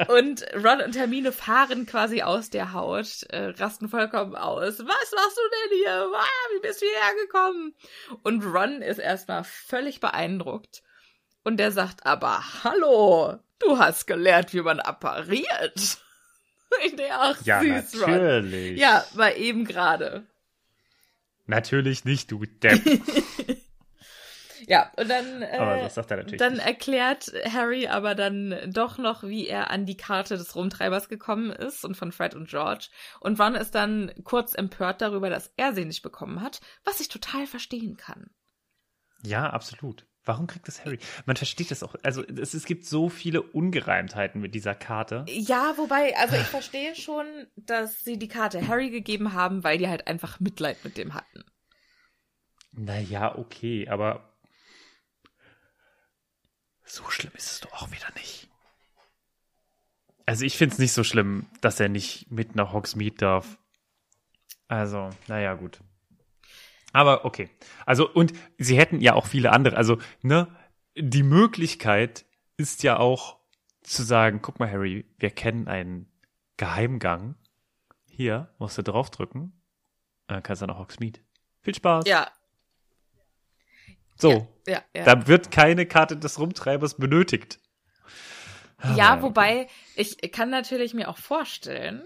Speaker 2: Und Ron und Hermine fahren quasi aus der Haut, äh, rasten vollkommen aus. Was machst du denn hier? Ah, wie bist du hierher gekommen? Und Ron ist erstmal völlig beeindruckt. Und der sagt aber, hallo, du hast gelernt, wie man appariert. Ich denke, ach,
Speaker 1: ja,
Speaker 2: süß, Ron.
Speaker 1: natürlich.
Speaker 2: Ja, war eben gerade.
Speaker 1: Natürlich nicht, du Depp.
Speaker 2: Ja, und dann, äh, dann
Speaker 1: nicht.
Speaker 2: erklärt Harry aber dann doch noch, wie er an die Karte des Rumtreibers gekommen ist und von Fred und George. Und Ron ist dann kurz empört darüber, dass er sie nicht bekommen hat, was ich total verstehen kann.
Speaker 1: Ja, absolut. Warum kriegt das Harry? Man versteht das auch. Also es, es gibt so viele Ungereimtheiten mit dieser Karte.
Speaker 2: Ja, wobei, also ich verstehe schon, dass sie die Karte Harry gegeben haben, weil die halt einfach Mitleid mit dem hatten.
Speaker 1: Naja, okay, aber so schlimm ist es doch auch wieder nicht. Also ich finde es nicht so schlimm, dass er nicht mit nach Hogsmeade darf. Also, naja, gut. Aber okay. Also, und sie hätten ja auch viele andere. Also, ne, die Möglichkeit ist ja auch zu sagen, guck mal, Harry, wir kennen einen Geheimgang. Hier, musst du draufdrücken. Dann kannst du nach Hogsmeade. Viel Spaß.
Speaker 2: Ja,
Speaker 1: So,
Speaker 2: ja, ja.
Speaker 1: da wird keine Karte des Rumtreibers benötigt.
Speaker 2: Ja,
Speaker 1: Ah,
Speaker 2: wobei ich kann natürlich mir auch vorstellen,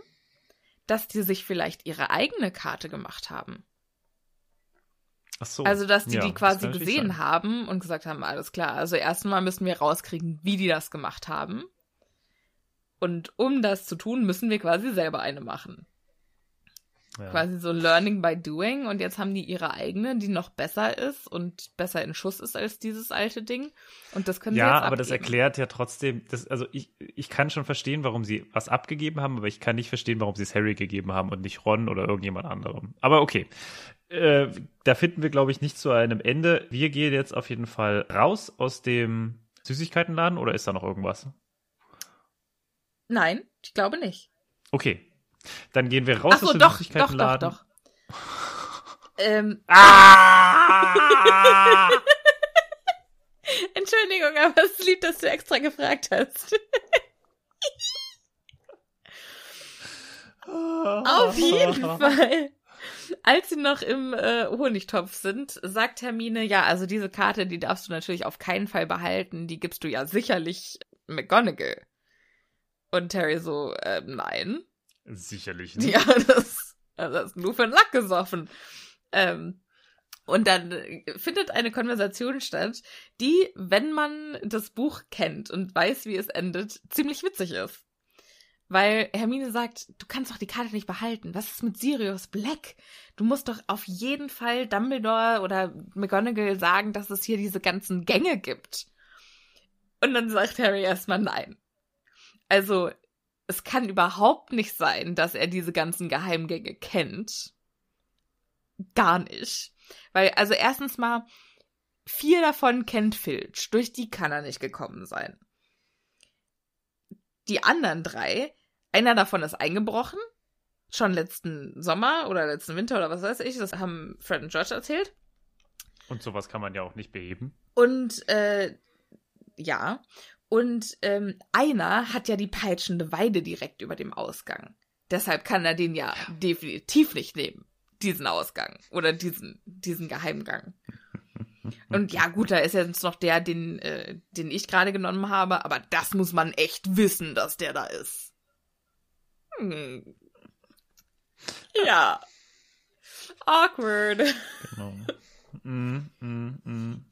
Speaker 2: dass die sich vielleicht ihre eigene Karte gemacht haben.
Speaker 1: Ach so.
Speaker 2: Also, dass die
Speaker 1: Ja,
Speaker 2: die quasi gesehen
Speaker 1: sein.
Speaker 2: haben und gesagt haben, alles klar, also erstmal müssen wir rauskriegen, wie die das gemacht haben. Und um das zu tun, müssen wir quasi selber eine machen. Ja. Quasi so Learning by Doing und jetzt haben die ihre eigene, die noch besser ist und besser in Schuss ist als dieses alte Ding. Und das können sie
Speaker 1: ja,
Speaker 2: jetzt
Speaker 1: Ja, aber das erklärt ja trotzdem, das, also ich, ich kann schon verstehen, warum sie was abgegeben haben, aber ich kann nicht verstehen, warum sie es Harry gegeben haben und nicht Ron oder irgendjemand anderem. Aber okay. Äh, da finden wir, glaube ich, nicht zu einem Ende. Wir gehen jetzt auf jeden Fall raus aus dem Süßigkeitenladen oder ist da noch irgendwas?
Speaker 2: Nein, ich glaube nicht.
Speaker 1: Okay, dann gehen wir raus
Speaker 2: Ach so,
Speaker 1: aus dem
Speaker 2: doch. Doch, doch, doch. ähm.
Speaker 1: Ah!
Speaker 2: Entschuldigung, aber es ist lieb, dass du extra gefragt hast. Auf jeden Fall. Als sie noch im äh, Honigtopf sind, sagt Hermine, ja, also diese Karte, die darfst du natürlich auf keinen Fall behalten, die gibst du ja sicherlich McGonagall. Und Harry so, äh, nein.
Speaker 1: Sicherlich nicht.
Speaker 2: Ja, das, das ist nur für den Lack gesoffen. Ähm, und dann findet eine Konversation statt, die, wenn man das Buch kennt und weiß, wie es endet, ziemlich witzig ist. Weil Hermine sagt, du kannst doch die Karte nicht behalten. Was ist mit Sirius Black? Du musst doch auf jeden Fall Dumbledore oder McGonagall sagen, dass es hier diese ganzen Gänge gibt. Und dann sagt Harry erstmal nein. Also, es kann überhaupt nicht sein, dass er diese ganzen Geheimgänge kennt. Gar nicht. Weil, also erstens mal, vier davon kennt Filch. Durch die kann er nicht gekommen sein. Die anderen drei, einer davon ist eingebrochen. Schon letzten Sommer oder letzten Winter oder was weiß ich. Das haben Fred und George erzählt.
Speaker 1: Und sowas kann man ja auch nicht beheben.
Speaker 2: Und, äh, ja. Und ähm, einer hat ja die peitschende Weide direkt über dem Ausgang. Deshalb kann er den ja definitiv nicht nehmen, diesen Ausgang oder diesen, diesen Geheimgang. Und ja, gut, da ist jetzt noch der, den, äh, den ich gerade genommen habe, aber das muss man echt wissen, dass der da ist. Hm. Ja. Awkward.
Speaker 1: Genau. mm, mm, mm.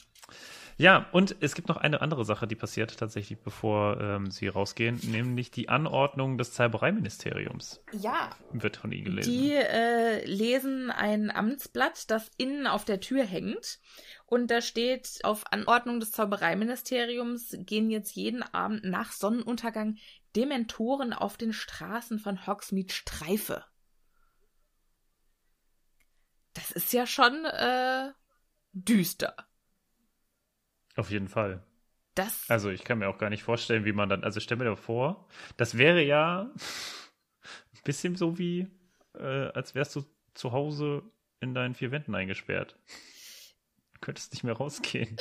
Speaker 1: Ja, und es gibt noch eine andere Sache, die passiert tatsächlich, bevor ähm, sie rausgehen, nämlich die Anordnung des Zaubereiministeriums.
Speaker 2: Ja.
Speaker 1: Wird von ihnen gelesen.
Speaker 2: Die äh, lesen ein Amtsblatt, das innen auf der Tür hängt. Und da steht, auf Anordnung des Zaubereiministeriums gehen jetzt jeden Abend nach Sonnenuntergang Dementoren auf den Straßen von Hogsmeade Streife. Das ist ja schon äh, düster.
Speaker 1: Auf jeden Fall.
Speaker 2: Das.
Speaker 1: Also ich kann mir auch gar nicht vorstellen, wie man dann, also stell mir vor, das wäre ja ein bisschen so wie, äh, als wärst du zu Hause in deinen vier Wänden eingesperrt. Du könntest nicht mehr rausgehen.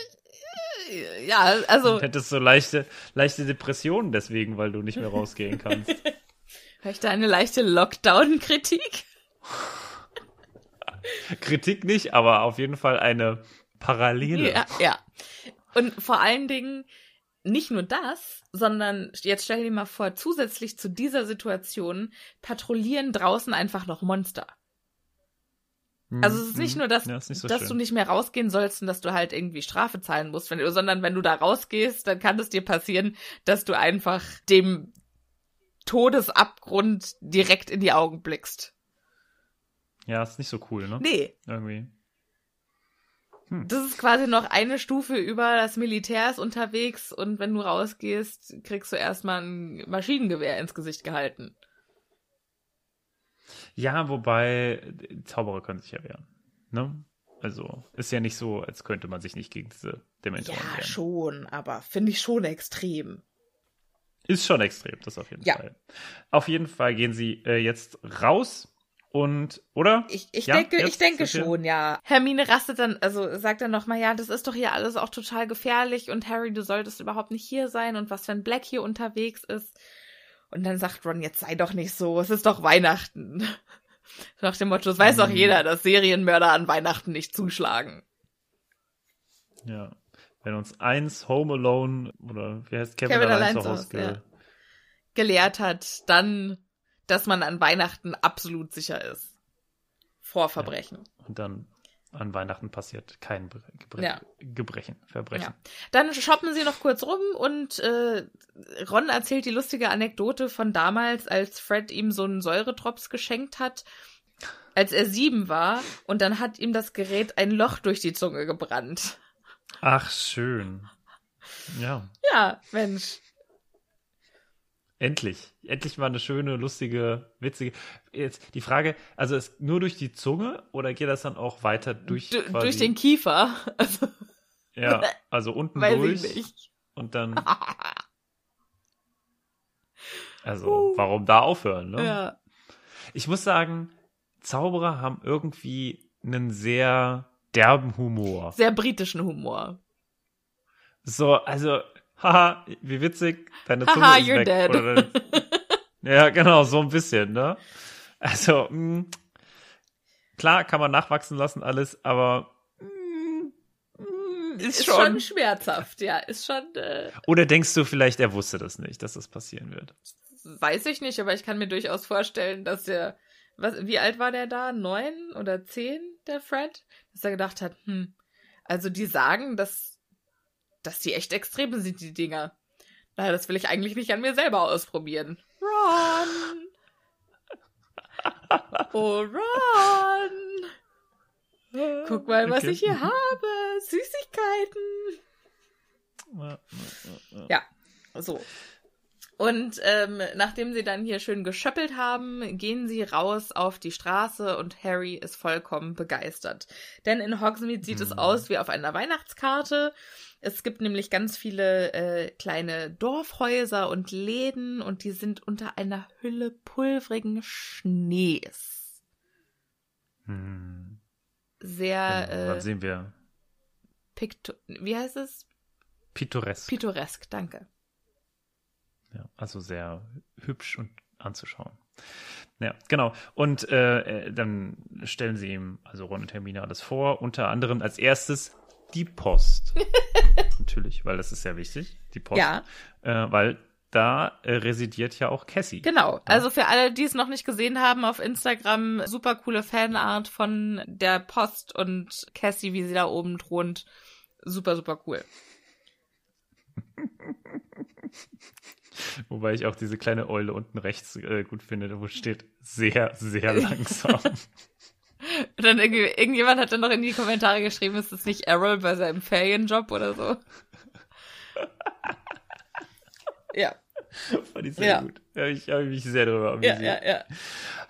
Speaker 2: Ja, also.
Speaker 1: Du hättest so leichte, leichte Depressionen deswegen, weil du nicht mehr rausgehen kannst.
Speaker 2: Hör ich da eine leichte Lockdown-Kritik?
Speaker 1: Kritik nicht, aber auf jeden Fall eine Parallele.
Speaker 2: Ja, ja. Und vor allen Dingen nicht nur das, sondern jetzt stell dir mal vor, zusätzlich zu dieser Situation patrouillieren draußen einfach noch Monster. Also es ist nicht nur, dass,
Speaker 1: Hm, Ja, nicht so
Speaker 2: dass
Speaker 1: schön.
Speaker 2: du nicht mehr rausgehen sollst und dass du halt irgendwie Strafe zahlen musst, wenn, sondern wenn du da rausgehst, dann kann es dir passieren, dass du einfach dem Todesabgrund direkt in die Augen blickst.
Speaker 1: Ja, ist nicht so cool, ne?
Speaker 2: Nee,
Speaker 1: Irgendwie.
Speaker 2: Das ist quasi noch eine Stufe über das Militär ist unterwegs und wenn du rausgehst, kriegst du erstmal ein Maschinengewehr ins Gesicht gehalten.
Speaker 1: Ja, wobei Zauberer können sich ja wehren. Ne? Also ist ja nicht so, als könnte man sich nicht gegen diese Dementoren
Speaker 2: Ja,
Speaker 1: wehren.
Speaker 2: schon, aber finde ich schon extrem.
Speaker 1: Ist schon extrem, das auf jeden
Speaker 2: Ja.
Speaker 1: Fall. Auf jeden Fall gehen sie äh, jetzt raus und, oder?
Speaker 2: Ich, ich
Speaker 1: Ja,
Speaker 2: denke, ich
Speaker 1: jetzt
Speaker 2: denke
Speaker 1: sind wir-
Speaker 2: schon, ja. Hermine rastet dann, also sagt dann nochmal, ja, das ist doch hier alles auch total gefährlich und Harry, du solltest überhaupt nicht hier sein und was, wenn Black hier unterwegs ist. Und dann sagt Ron, jetzt sei doch nicht so, es ist doch Weihnachten. Nach dem Motto, es weiß doch
Speaker 1: Mhm.
Speaker 2: jeder, dass Serienmörder an Weihnachten nicht zuschlagen.
Speaker 1: Ja. Wenn uns eins Home Alone oder wie heißt Kevin,
Speaker 2: Kevin
Speaker 1: allein zu Hause.
Speaker 2: Gelehrt hat, dann, dass man an Weihnachten absolut sicher ist. Vor Verbrechen.
Speaker 1: Und dann an Weihnachten passiert kein Bre Gebre
Speaker 2: Ja.
Speaker 1: Gebrechen, Verbrechen.
Speaker 2: Ja. Dann shoppen sie noch kurz rum und äh, Ron erzählt die lustige Anekdote von damals, als Fred ihm so einen Säuretrops geschenkt hat als er sieben war und dann hat ihm das Gerät ein Loch durch die Zunge gebrannt.
Speaker 1: Ach, schön. Ja.
Speaker 2: Ja, Mensch.
Speaker 1: Endlich. Endlich mal eine schöne, lustige, witzige. Jetzt die Frage, also ist nur durch die Zunge oder geht das dann auch weiter durch
Speaker 2: Du,
Speaker 1: quasi,
Speaker 2: durch den Kiefer. Also,
Speaker 1: Ja, also unten durch und dann also warum da aufhören, ne?
Speaker 2: ja.
Speaker 1: Ich muss sagen, Zauberer haben irgendwie einen sehr derben Humor.
Speaker 2: Sehr britischen Humor.
Speaker 1: So, also, haha, wie witzig, deine Zunge
Speaker 2: Haha,
Speaker 1: ist
Speaker 2: you're
Speaker 1: weg.
Speaker 2: dead.
Speaker 1: Oder ja, genau, so ein bisschen, ne? Also, mh, klar kann man nachwachsen lassen alles, aber mh, mh, ist,
Speaker 2: Ist
Speaker 1: schon.
Speaker 2: schon schmerzhaft, ja. Ist schon, äh,
Speaker 1: Oder denkst du vielleicht, er wusste das nicht, dass das passieren wird?
Speaker 2: weiß ich nicht, aber ich kann mir durchaus vorstellen, dass der, was, wie alt war der da? Neun oder zehn, der Fred? Dass er gedacht hat, hm, also die sagen, dass, dass die echt extrem sind, die Dinger. Na, das will ich eigentlich nicht an mir selber ausprobieren. Ron! Oh, Ron! Guck mal, was ich hier habe. Süßigkeiten.
Speaker 1: Ja,
Speaker 2: so. Und ähm, nachdem sie dann hier schön geschöppelt haben, gehen sie raus auf die Straße und Harry ist vollkommen begeistert. Denn in Hogsmeade sieht es
Speaker 1: Mhm.
Speaker 2: aus wie auf einer Weihnachtskarte. Es gibt nämlich ganz viele äh, kleine Dorfhäuser und Läden und die sind unter einer Hülle pulverigen Schnees.
Speaker 1: Hm.
Speaker 2: Sehr
Speaker 1: Genau, dann
Speaker 2: äh,
Speaker 1: sehen wir
Speaker 2: pikto wie heißt es?
Speaker 1: pittoresk.
Speaker 2: Pittoresk, danke.
Speaker 1: Ja, also sehr hübsch und anzuschauen. Ja, genau. Und äh, äh, dann stellen sie ihm, also Ron und Hermine, alles vor. Unter anderem als erstes die Post. Natürlich, weil das ist sehr wichtig, die Post.
Speaker 2: Ja.
Speaker 1: Äh, weil da äh, residiert ja auch Cassie.
Speaker 2: Genau. Also für alle, die es noch nicht gesehen haben, auf Instagram super coole Fanart von der Post und Cassie, wie sie da oben thront. Super, super cool.
Speaker 1: Wobei ich auch diese kleine Eule unten rechts äh, gut finde, wo steht sehr, sehr langsam.
Speaker 2: Und dann irgendwie, irgendjemand hat dann noch in die Kommentare geschrieben, ist das nicht Errol bei seinem Ferienjob oder so? ja,
Speaker 1: Fand ich sehr
Speaker 2: Ja.
Speaker 1: gut. Ja, ich habe mich sehr darüber
Speaker 2: ja,
Speaker 1: amüsiert.
Speaker 2: ja, ja.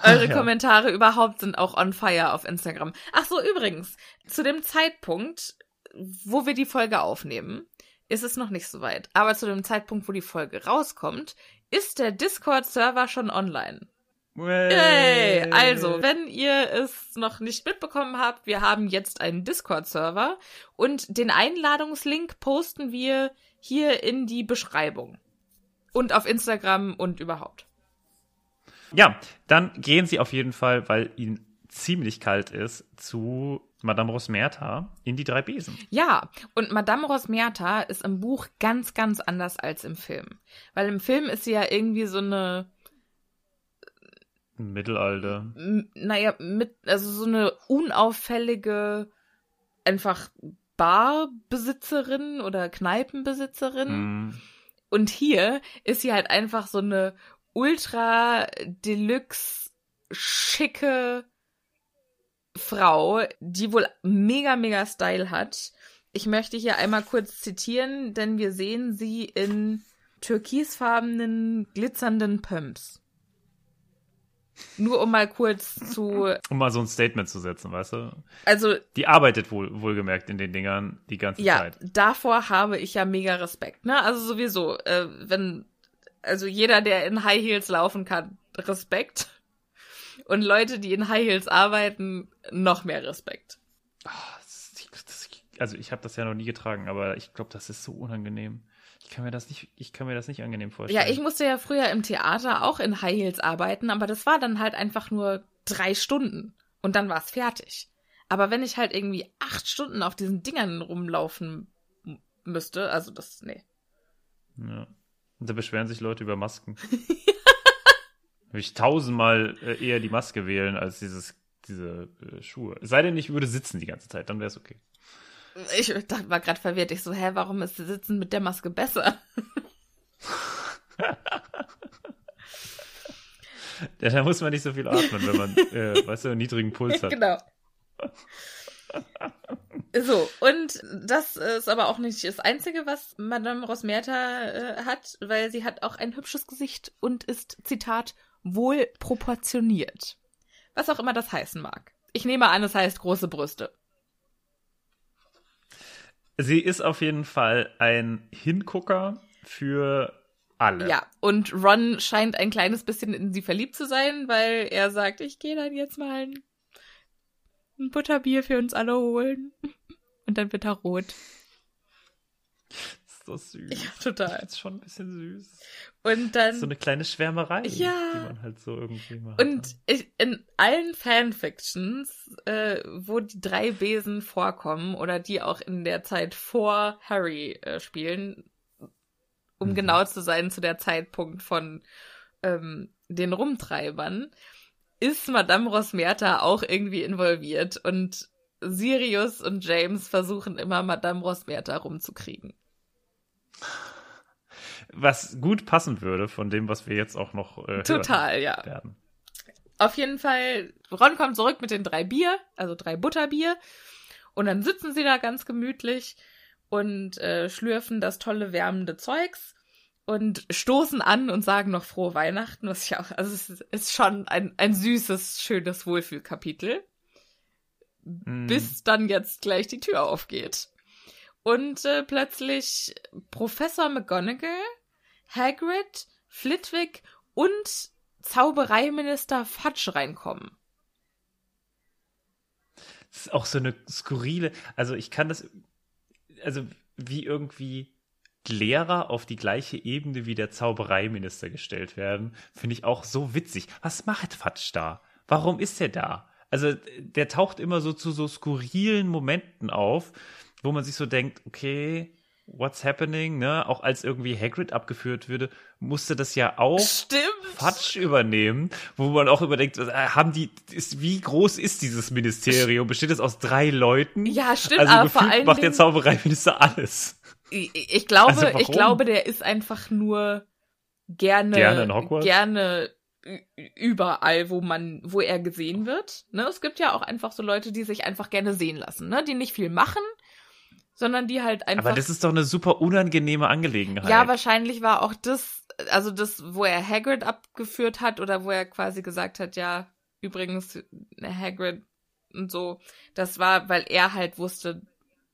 Speaker 2: Eure
Speaker 1: Ja.
Speaker 2: Kommentare überhaupt sind auch on fire auf Instagram. Ach so, übrigens, zu dem Zeitpunkt, wo wir die Folge aufnehmen, ist es noch nicht so weit. Aber zu dem Zeitpunkt, wo die Folge rauskommt, ist der Discord-Server schon online. Yay! Also, wenn ihr es noch nicht mitbekommen habt, wir haben jetzt einen Discord-Server und den Einladungslink posten wir hier in die Beschreibung. Und auf Instagram und überhaupt.
Speaker 1: Ja, dann gehen sie auf jeden Fall, weil ihnen ziemlich kalt ist, zu Madame Rosmerta in die drei Besen.
Speaker 2: Ja, und Madame Rosmerta ist im Buch ganz, ganz anders als im Film. Weil im Film ist sie ja irgendwie so eine,
Speaker 1: Mittelalter.
Speaker 2: m- naja, mit, also so eine unauffällige, einfach Barbesitzerin oder Kneipenbesitzerin.
Speaker 1: Hm.
Speaker 2: Und hier ist sie halt einfach so eine ultra deluxe schicke Frau, die wohl mega, mega Style hat. Ich möchte hier einmal kurz zitieren, denn wir sehen sie in türkisfarbenen, glitzernden Pumps. Nur um mal kurz zu,
Speaker 1: Um mal so ein Statement zu setzen, weißt du?
Speaker 2: also
Speaker 1: Die arbeitet wohl, wohlgemerkt in den Dingern die ganze
Speaker 2: ja,
Speaker 1: Zeit.
Speaker 2: davor habe ich ja mega Respekt, ne? Also sowieso, äh, wenn, also jeder, der in High Heels laufen kann, Respekt. Und Leute, die in High Heels arbeiten, noch mehr Respekt.
Speaker 1: Das- Also ich habe das ja noch nie getragen, aber ich glaube, das ist so unangenehm. Ich kann mir das nicht, ich kann mir das nicht angenehm vorstellen.
Speaker 2: Ja, ich musste ja früher im Theater auch in High Heels arbeiten, aber das war dann halt einfach nur drei Stunden und dann war es fertig. Aber wenn ich halt irgendwie acht Stunden auf diesen Dingern rumlaufen müsste, also das, nee.
Speaker 1: Ja. Und da beschweren sich Leute über Masken. Würde ich tausendmal äh, eher die Maske wählen als dieses, diese äh, Schuhe. Es sei denn, ich würde sitzen die ganze Zeit, dann wäre es okay.
Speaker 2: Ich dachte, war gerade verwirrt. Ich so, hä, warum ist Sitzen mit der Maske besser?
Speaker 1: Ja, da muss man nicht so viel atmen, wenn man, äh, weißt du, einen niedrigen Puls hat.
Speaker 2: genau. So, und das ist aber auch nicht das Einzige, was Madame Rosmerta äh, hat, weil sie hat auch ein hübsches Gesicht und ist, Zitat, wohl proportioniert. Was auch immer das heißen mag. Ich nehme an, es heißt große Brüste.
Speaker 1: Sie ist auf jeden Fall ein Hingucker für alle.
Speaker 2: Ja, und Ron scheint ein kleines bisschen in sie verliebt zu sein, weil er sagt, ich gehe dann jetzt mal ein, ein Butterbier für uns alle holen. Und dann wird er rot.
Speaker 1: Ist so süß.
Speaker 2: Ja, total.
Speaker 1: Das ist schon ein bisschen süß.
Speaker 2: Und dann.
Speaker 1: So eine kleine Schwärmerei,
Speaker 2: Ja.
Speaker 1: die man halt so irgendwie macht.
Speaker 2: Und ich, in allen Fanfictions, äh, wo die drei Besen vorkommen oder die auch in der Zeit vor Harry äh, spielen, um
Speaker 1: Mhm.
Speaker 2: genau zu sein zu der Zeitpunkt von ähm, den Rumtreibern, ist Madame Rosmerta auch irgendwie involviert und Sirius und James versuchen immer Madame Rosmerta rumzukriegen.
Speaker 1: Was gut passen würde von dem, was wir jetzt auch noch äh,
Speaker 2: Total, ja.
Speaker 1: werden.
Speaker 2: Auf jeden Fall, Ron kommt zurück mit den drei Bier, also drei Butterbier. Und dann sitzen sie da ganz gemütlich und äh, schlürfen das tolle wärmende Zeugs und stoßen an und sagen noch frohe Weihnachten, was ich auch, also es ist, ist schon ein, ein süßes, schönes Wohlfühlkapitel.
Speaker 1: Mm.
Speaker 2: Bis dann jetzt gleich die Tür aufgeht. Und äh, plötzlich Professor McGonagall, Hagrid, Flitwick und Zaubereiminister Fudge reinkommen.
Speaker 1: Das ist auch so eine skurrile, also ich kann das, also wie irgendwie Lehrer auf die gleiche Ebene wie der Zaubereiminister gestellt werden, finde ich auch so witzig. Was macht Fatsch da? Warum ist er da? Also der taucht immer so zu so skurrilen Momenten auf, wo man sich so denkt, okay, what's happening, ne? Auch als irgendwie Hagrid abgeführt würde, musste das ja auch
Speaker 2: Stimmt.
Speaker 1: Fatsch übernehmen, wo man auch überdenkt, äh, haben die, ist, wie groß ist dieses Ministerium? Besteht es aus drei Leuten?
Speaker 2: Ja, stimmt,
Speaker 1: also
Speaker 2: aber vor allen
Speaker 1: macht der Zaubereiminister alles.
Speaker 2: Ich, ich glaube,
Speaker 1: Also
Speaker 2: ich glaube, der ist einfach nur gerne,
Speaker 1: Gerne in Hogwarts?
Speaker 2: gerne überall, wo man, wo er gesehen wird. Ne? Es gibt ja auch einfach so Leute, die sich einfach gerne sehen lassen, ne? Die nicht viel machen, sondern die halt einfach.
Speaker 1: Aber das ist doch eine super unangenehme Angelegenheit.
Speaker 2: ja, wahrscheinlich war auch das, also das, wo er Hagrid abgeführt hat oder wo er quasi gesagt hat, ja, übrigens, Hagrid und so, das war, weil er halt wusste,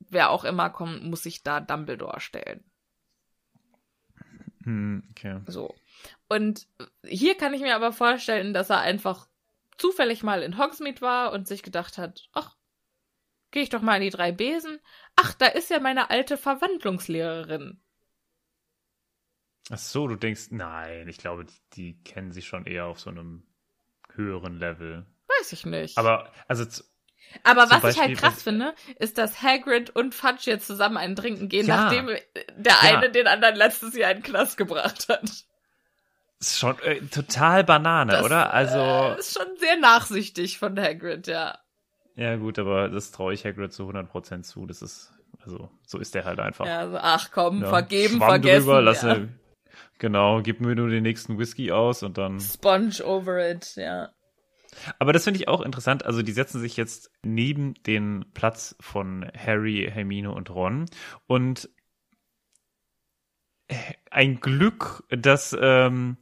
Speaker 2: wer auch immer kommt, muss sich da Dumbledore stellen.
Speaker 1: Hm, okay.
Speaker 2: So. Und hier kann ich mir aber vorstellen, dass er einfach zufällig mal in Hogsmeade war und sich gedacht hat, ach, gehe ich doch mal in die drei Besen. Ach, da ist ja meine alte Verwandlungslehrerin.
Speaker 1: Ach so, du denkst, nein, ich glaube, die, die kennen sich schon eher auf so einem höheren Level.
Speaker 2: Weiß ich nicht.
Speaker 1: Aber, also,
Speaker 2: Aber was ich halt
Speaker 1: Beispiel,
Speaker 2: krass
Speaker 1: was-
Speaker 2: finde, ist, dass Hagrid und Fudge jetzt zusammen einen trinken gehen,
Speaker 1: Ja.
Speaker 2: nachdem der
Speaker 1: Ja.
Speaker 2: eine den anderen letztes Jahr in den Knast gebracht hat.
Speaker 1: ist schon äh, total Banane,
Speaker 2: Das,
Speaker 1: oder? Also,
Speaker 2: Äh, ist schon sehr nachsichtig von Hagrid, ja.
Speaker 1: Ja gut, aber das traue ich Hagrid zu 100% zu. Das ist, also, so ist der halt einfach.
Speaker 2: Ja, so, ach komm,
Speaker 1: Ja,
Speaker 2: vergeben,
Speaker 1: Schwamm
Speaker 2: vergessen.
Speaker 1: Drüber, lass
Speaker 2: ja.
Speaker 1: ne- genau, gib mir nur den nächsten Whisky aus und dann.
Speaker 2: Sponge over it, ja.
Speaker 1: Aber das finde ich auch interessant. Also, die setzen sich jetzt neben den Platz von Harry, Hermine und Ron. Und ein Glück, dass ähm,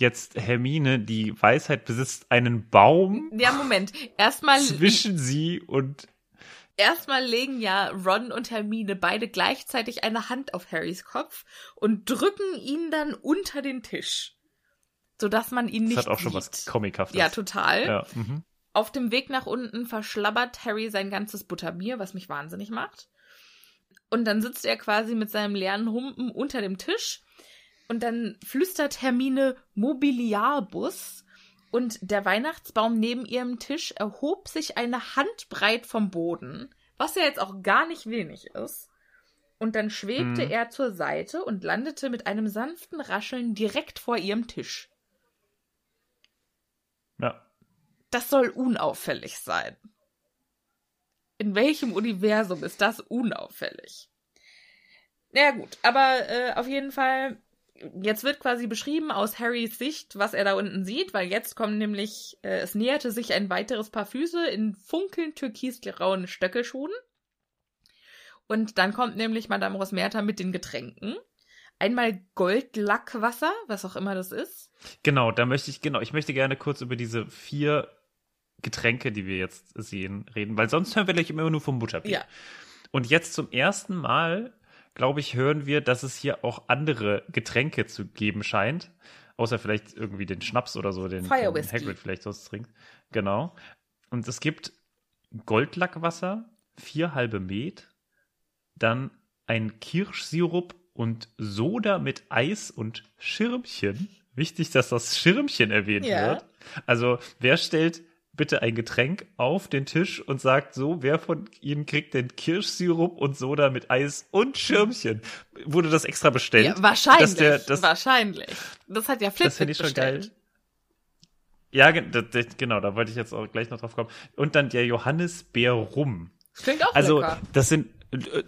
Speaker 1: jetzt Hermine die Weisheit besitzt, einen Baum
Speaker 2: Ja, Moment. Erstmal
Speaker 1: zwischen sie und
Speaker 2: erstmal legen ja Ron und Hermine beide gleichzeitig eine Hand auf Harrys Kopf und drücken ihn dann unter den Tisch, sodass man ihn
Speaker 1: das
Speaker 2: nicht
Speaker 1: hat auch schon
Speaker 2: sieht.
Speaker 1: was Comichaftes.
Speaker 2: Ja, total.
Speaker 1: Ja, mhm.
Speaker 2: Auf dem Weg nach unten verschlabbert Harry sein ganzes Butterbier, was mich wahnsinnig macht. Und dann sitzt er quasi mit seinem leeren Humpen unter dem Tisch. Und dann flüstert Hermine Mobiliarbus. Und der Weihnachtsbaum neben ihrem Tisch erhob sich eine Handbreit vom Boden, was ja jetzt auch gar nicht wenig ist. Und dann schwebte
Speaker 1: Mhm.
Speaker 2: er zur Seite und landete mit einem sanften Rascheln direkt vor ihrem Tisch.
Speaker 1: ja.
Speaker 2: Das soll unauffällig sein. In welchem Universum ist das unauffällig? Na ja, gut, aber äh, auf jeden Fall jetzt wird quasi beschrieben aus Harrys Sicht, was er da unten sieht, weil jetzt kommen nämlich, äh, es näherte sich ein weiteres Paar Füße in funkeln türkisgrauen Stöckelschuhen. Und dann kommt nämlich Madame Rosmerta mit den Getränken. Einmal Goldlackwasser, was auch immer das ist.
Speaker 1: Genau, da möchte ich, genau, ich möchte gerne kurz über diese vier Getränke, die wir jetzt sehen, reden, weil sonst hören wir gleich immer nur vom Butterbier.
Speaker 2: Ja.
Speaker 1: Und jetzt zum ersten Mal, glaube ich, hören wir, dass es hier auch andere Getränke zu geben scheint. Außer vielleicht irgendwie den Schnaps oder so, den,
Speaker 2: Fire
Speaker 1: den. Hagrid vielleicht sonst trinkt. Genau. Und es gibt Goldlackwasser, vier halbe Met, dann ein Kirschsirup und Soda mit Eis und Schirmchen. Wichtig, dass das Schirmchen erwähnt
Speaker 2: Ja.
Speaker 1: wird. Also, wer stellt bitte ein Getränk auf den Tisch und sagt so, wer von Ihnen kriegt denn Kirschsirup und Soda mit Eis und Schirmchen? Wurde das extra bestellt?
Speaker 2: Ja, wahrscheinlich.
Speaker 1: Dass der, das,
Speaker 2: wahrscheinlich. Das hat ja
Speaker 1: das
Speaker 2: Flitwick
Speaker 1: finde ich schon
Speaker 2: bestellt.
Speaker 1: geil. Ja, ge- das- das- genau, da wollte ich jetzt auch gleich noch drauf kommen. Und dann der Johannisbeer rum.
Speaker 2: Das klingt auch
Speaker 1: Also,
Speaker 2: lecker.
Speaker 1: das sind,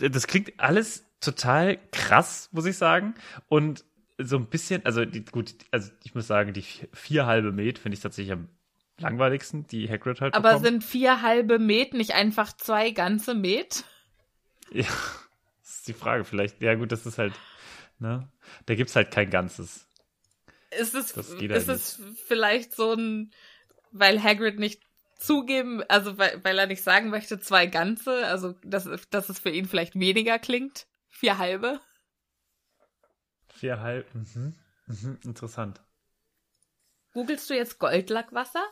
Speaker 1: das klingt alles total krass, muss ich sagen. Und so ein bisschen, also die, gut, also ich muss sagen, die vier, vier halbe Met finde ich tatsächlich am langweiligsten, die Hagrid halt
Speaker 2: Aber
Speaker 1: bekommt.
Speaker 2: sind vier halbe Met nicht einfach zwei ganze Met?
Speaker 1: Ja, das ist die Frage vielleicht. Ja gut, das ist halt, ne, da gibt's halt kein Ganzes.
Speaker 2: Ist es,
Speaker 1: Das geht halt
Speaker 2: ist es vielleicht so ein, weil Hagrid nicht zugeben, also weil, weil er nicht sagen möchte, zwei ganze, also dass, dass es für ihn vielleicht weniger klingt? Vier halbe?
Speaker 1: Vier halb, mhm, mhm, interessant.
Speaker 2: Googlest du jetzt Goldlackwasser?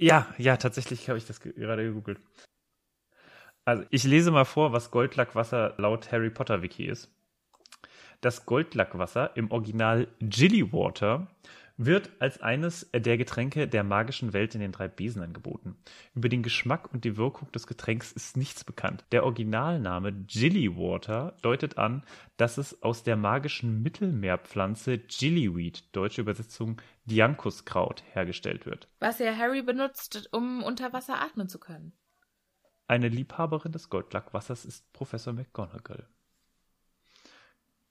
Speaker 1: Ja, ja, tatsächlich habe ich das ge- gerade gegoogelt. Also, ich lese mal vor, was Goldlackwasser laut Harry Potter Wiki ist. Das Goldlackwasser, im Original Jilly Water, wird als eines der Getränke der magischen Welt in den drei Besen angeboten. Über den Geschmack und die Wirkung des Getränks ist nichts bekannt. Der Originalname Jilly Water deutet an, dass es aus der magischen Mittelmeerpflanze Jillyweed, deutsche Übersetzung Diankuskraut, hergestellt wird.
Speaker 2: Was ja Harry benutzt, um unter Wasser atmen zu können.
Speaker 1: Eine Liebhaberin des Goldlackwassers ist Professor McGonagall.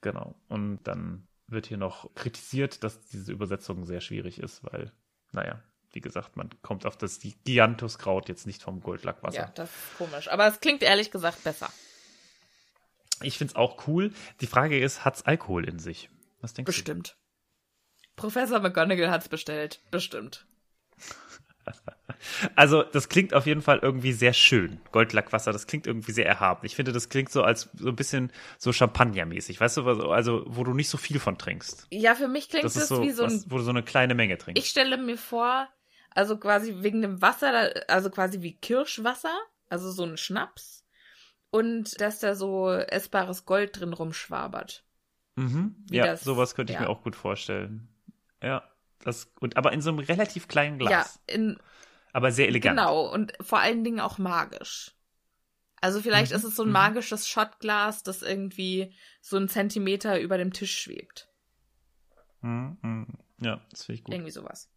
Speaker 1: Genau. Und dann wird hier noch kritisiert, dass diese Übersetzung sehr schwierig ist, weil, naja, wie gesagt, man kommt auf das Giantuskraut jetzt nicht vom Goldlackwasser.
Speaker 2: Ja, das ist komisch. Aber es klingt ehrlich gesagt besser.
Speaker 1: Ich finde es auch cool. Die Frage ist, hat's Alkohol in sich? Was denkst
Speaker 2: Bestimmt. Professor McGonagall hat's bestellt. Bestimmt.
Speaker 1: Also, das klingt auf jeden Fall irgendwie sehr schön. Goldlackwasser, das klingt irgendwie sehr erhaben. Ich finde, das klingt so als so ein bisschen so Champagnermäßig, weißt du, also- wo du nicht so viel von trinkst.
Speaker 2: Ja, für mich klingt
Speaker 1: Das
Speaker 2: es
Speaker 1: ist so,
Speaker 2: wie so ein
Speaker 1: was, wo du so eine kleine Menge trinkst.
Speaker 2: Ich stelle mir vor, also quasi wegen dem Wasser, also quasi wie Kirschwasser, also so ein Schnaps. Und dass da so essbares Gold drin rumschwabert.
Speaker 1: Mhm.
Speaker 2: Wie
Speaker 1: Ja,
Speaker 2: das-
Speaker 1: sowas könnte ich
Speaker 2: ja.
Speaker 1: mir auch gut vorstellen. Ja, das und aber in so einem relativ kleinen Glas,
Speaker 2: Ja, in,
Speaker 1: aber sehr elegant.
Speaker 2: genau. Und vor allen Dingen auch magisch. Also vielleicht
Speaker 1: Mhm,
Speaker 2: ist es so ein
Speaker 1: mhm.
Speaker 2: magisches Shotglas, das irgendwie so einen Zentimeter über dem Tisch schwebt.
Speaker 1: Mhm, mhm. Ja, das finde ich gut.
Speaker 2: Irgendwie sowas.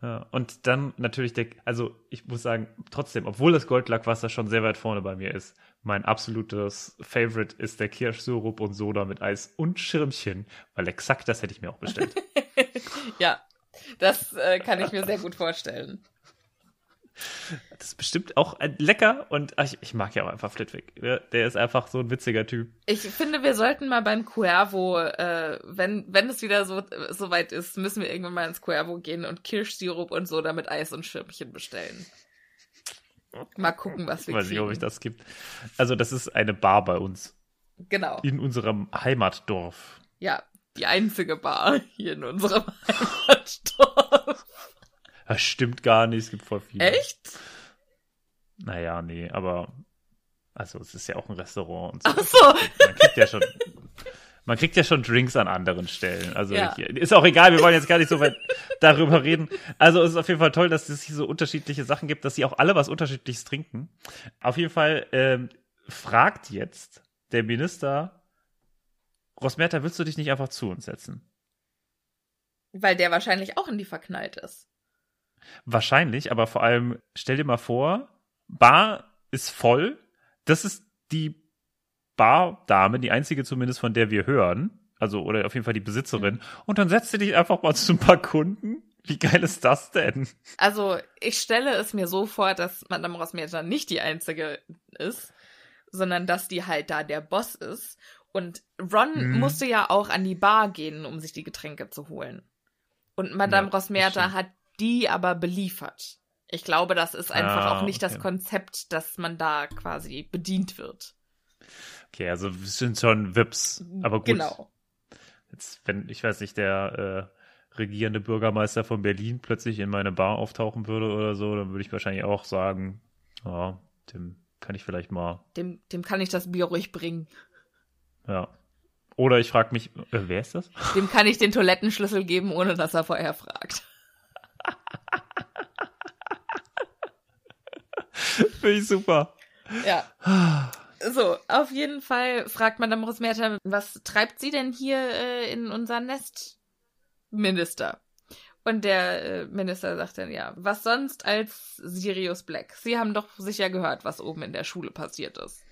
Speaker 1: Ja, und dann natürlich der, also ich muss sagen, trotzdem, obwohl das Goldlackwasser schon sehr weit vorne bei mir ist, mein absolutes Favorite ist der Kirschsirup und Soda mit Eis und Schirmchen, weil exakt das hätte ich mir auch bestellt.
Speaker 2: Ja, das äh, kann ich mir sehr gut vorstellen.
Speaker 1: Das ist bestimmt auch lecker und ach, ich, ich mag ja auch einfach Flitwick. Ja, Der ist einfach so ein witziger Typ.
Speaker 2: Ich finde, wir sollten mal beim Cuervo, äh, wenn, wenn es wieder so, so weit ist, müssen wir irgendwann mal ins Cuervo gehen und Kirschsirup und so damit Eis und Schirmchen bestellen. Mal gucken, was wir
Speaker 1: Weiß
Speaker 2: kriegen.
Speaker 1: nicht, ob ich das gibt. Also das ist eine Bar bei uns
Speaker 2: Genau.
Speaker 1: in unserem Heimatdorf.
Speaker 2: Ja, die einzige Bar hier in unserem Heimatdorf.
Speaker 1: Das stimmt gar nicht, es gibt voll viele.
Speaker 2: Echt?
Speaker 1: Naja, nee, aber also es ist ja auch ein Restaurant und so.
Speaker 2: Ach so.
Speaker 1: Man kriegt ja schon, man kriegt ja schon Drinks an anderen Stellen. Also
Speaker 2: Ja.
Speaker 1: hier, ist auch egal, wir wollen jetzt gar nicht so weit darüber reden. Also es ist auf jeden Fall toll, dass es hier so unterschiedliche Sachen gibt, dass sie auch alle was Unterschiedliches trinken. Auf jeden Fall ähm, fragt jetzt der Minister, Rosmerta, willst du dich nicht einfach zu uns setzen?
Speaker 2: Weil der wahrscheinlich auch in die verknallt ist.
Speaker 1: Wahrscheinlich, aber vor allem, stell dir mal vor, Bar ist voll. Das ist die Bardame, die einzige zumindest, von der wir hören. Also, oder auf jeden Fall die Besitzerin. Und dann setzt sie dich einfach mal zu ein paar Kunden. Wie geil ist das denn?
Speaker 2: Also, ich stelle es mir so vor, dass Madame Rosmerta nicht die einzige ist, sondern dass die halt da der Boss ist. Und Ron
Speaker 1: Mhm.
Speaker 2: musste ja auch an die Bar gehen, um sich die Getränke zu holen. Und Madame
Speaker 1: Ja,
Speaker 2: Rosmerta hat die aber beliefert. Ich glaube, das ist einfach
Speaker 1: Ah,
Speaker 2: auch nicht das
Speaker 1: okay.
Speaker 2: Konzept, dass man da quasi bedient wird.
Speaker 1: Okay, also wir sind schon Vips. Aber gut.
Speaker 2: Genau.
Speaker 1: Jetzt, wenn, ich weiß nicht, der äh, regierende Bürgermeister von Berlin plötzlich in meine Bar auftauchen würde oder so, dann würde ich wahrscheinlich auch sagen, ja, dem kann ich vielleicht mal,
Speaker 2: Dem, dem kann ich das Bier ruhig bringen.
Speaker 1: ja. Oder ich frage mich, äh, wer ist das?
Speaker 2: Dem kann ich den Toilettenschlüssel geben, ohne dass er vorher fragt.
Speaker 1: Finde ich super.
Speaker 2: Ja. So, auf jeden Fall fragt Madame Rosmerta, was treibt sie denn hier äh, in unser Nest, Minister? Und der äh, Minister sagt dann, ja, was sonst als Sirius Black? Sie haben doch sicher gehört, was oben in der Schule passiert ist.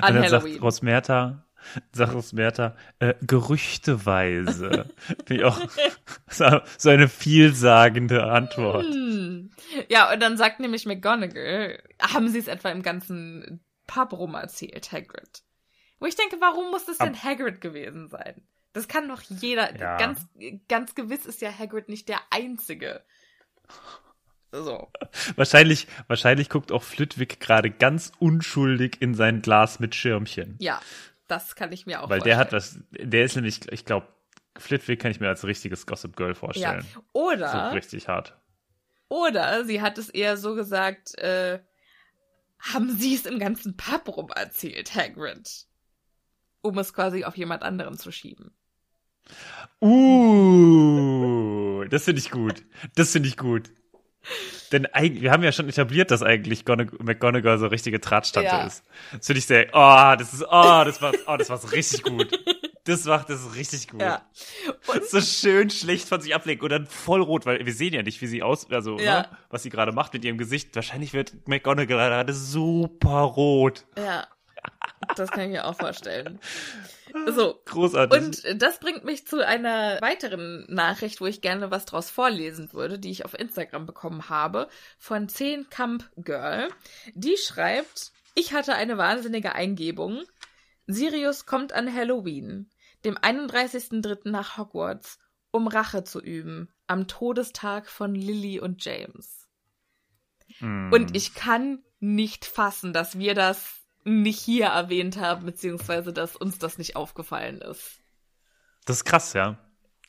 Speaker 2: An
Speaker 1: Und dann
Speaker 2: Halloween.
Speaker 1: sagt Rosmerta, sagt Rosmerta, äh, gerüchteweise. Finde ich auch so, so eine vielsagende Antwort.
Speaker 2: Hm. Ja, und dann sagt nämlich McGonagall, haben sie es etwa im ganzen Pub rum erzählt, Hagrid? Wo ich denke, warum muss das denn Hagrid gewesen sein? Das kann doch jeder,
Speaker 1: Ja.
Speaker 2: ganz, ganz gewiss ist ja Hagrid nicht der Einzige. So.
Speaker 1: Wahrscheinlich, wahrscheinlich guckt auch Flitwick gerade ganz unschuldig in sein Glas mit Schirmchen.
Speaker 2: Ja, das kann ich mir auch
Speaker 1: Weil der hat
Speaker 2: vorstellen.
Speaker 1: das, der ist nämlich, ich glaube, Flitwick kann ich mir als richtiges Gossip Girl
Speaker 2: Ja.
Speaker 1: vorstellen. So
Speaker 2: Oder,
Speaker 1: richtig hart.
Speaker 2: oder sie hat es eher so gesagt, äh, haben sie es im ganzen Pub rum erzählt, Hagrid? Um es quasi auf jemand anderen zu schieben.
Speaker 1: Uh, das finde ich gut. Das finde ich gut. Denn eigentlich, wir haben ja schon etabliert, dass eigentlich Gonag- McGonagall so richtige Drahtstante
Speaker 2: Ja.
Speaker 1: ist. Das finde ich sehr, oh, das ist, oh, das war, oh, das war so richtig gut. Das macht das ist richtig gut.
Speaker 2: Ja. Und
Speaker 1: so schön schlecht von sich ablegen und dann voll rot, weil wir sehen ja nicht, wie sie aus, also,
Speaker 2: Ja.
Speaker 1: ne, was sie gerade macht mit ihrem Gesicht. Wahrscheinlich wird McGonagall gerade super rot.
Speaker 2: Ja, das kann ich mir auch vorstellen. So.
Speaker 1: Großartig.
Speaker 2: Und das bringt mich zu einer weiteren Nachricht, wo ich gerne was draus vorlesen würde, die ich auf Instagram bekommen habe, von 10 Camp Girl. Die schreibt, ich hatte eine wahnsinnige Eingebung. Sirius kommt an Halloween, dem 31.03. nach Hogwarts, um Rache zu üben, am Todestag von Lily und James.
Speaker 1: Mm.
Speaker 2: Und ich kann nicht fassen, dass wir das nicht hier erwähnt haben, beziehungsweise dass uns das nicht aufgefallen ist.
Speaker 1: das ist krass, ja.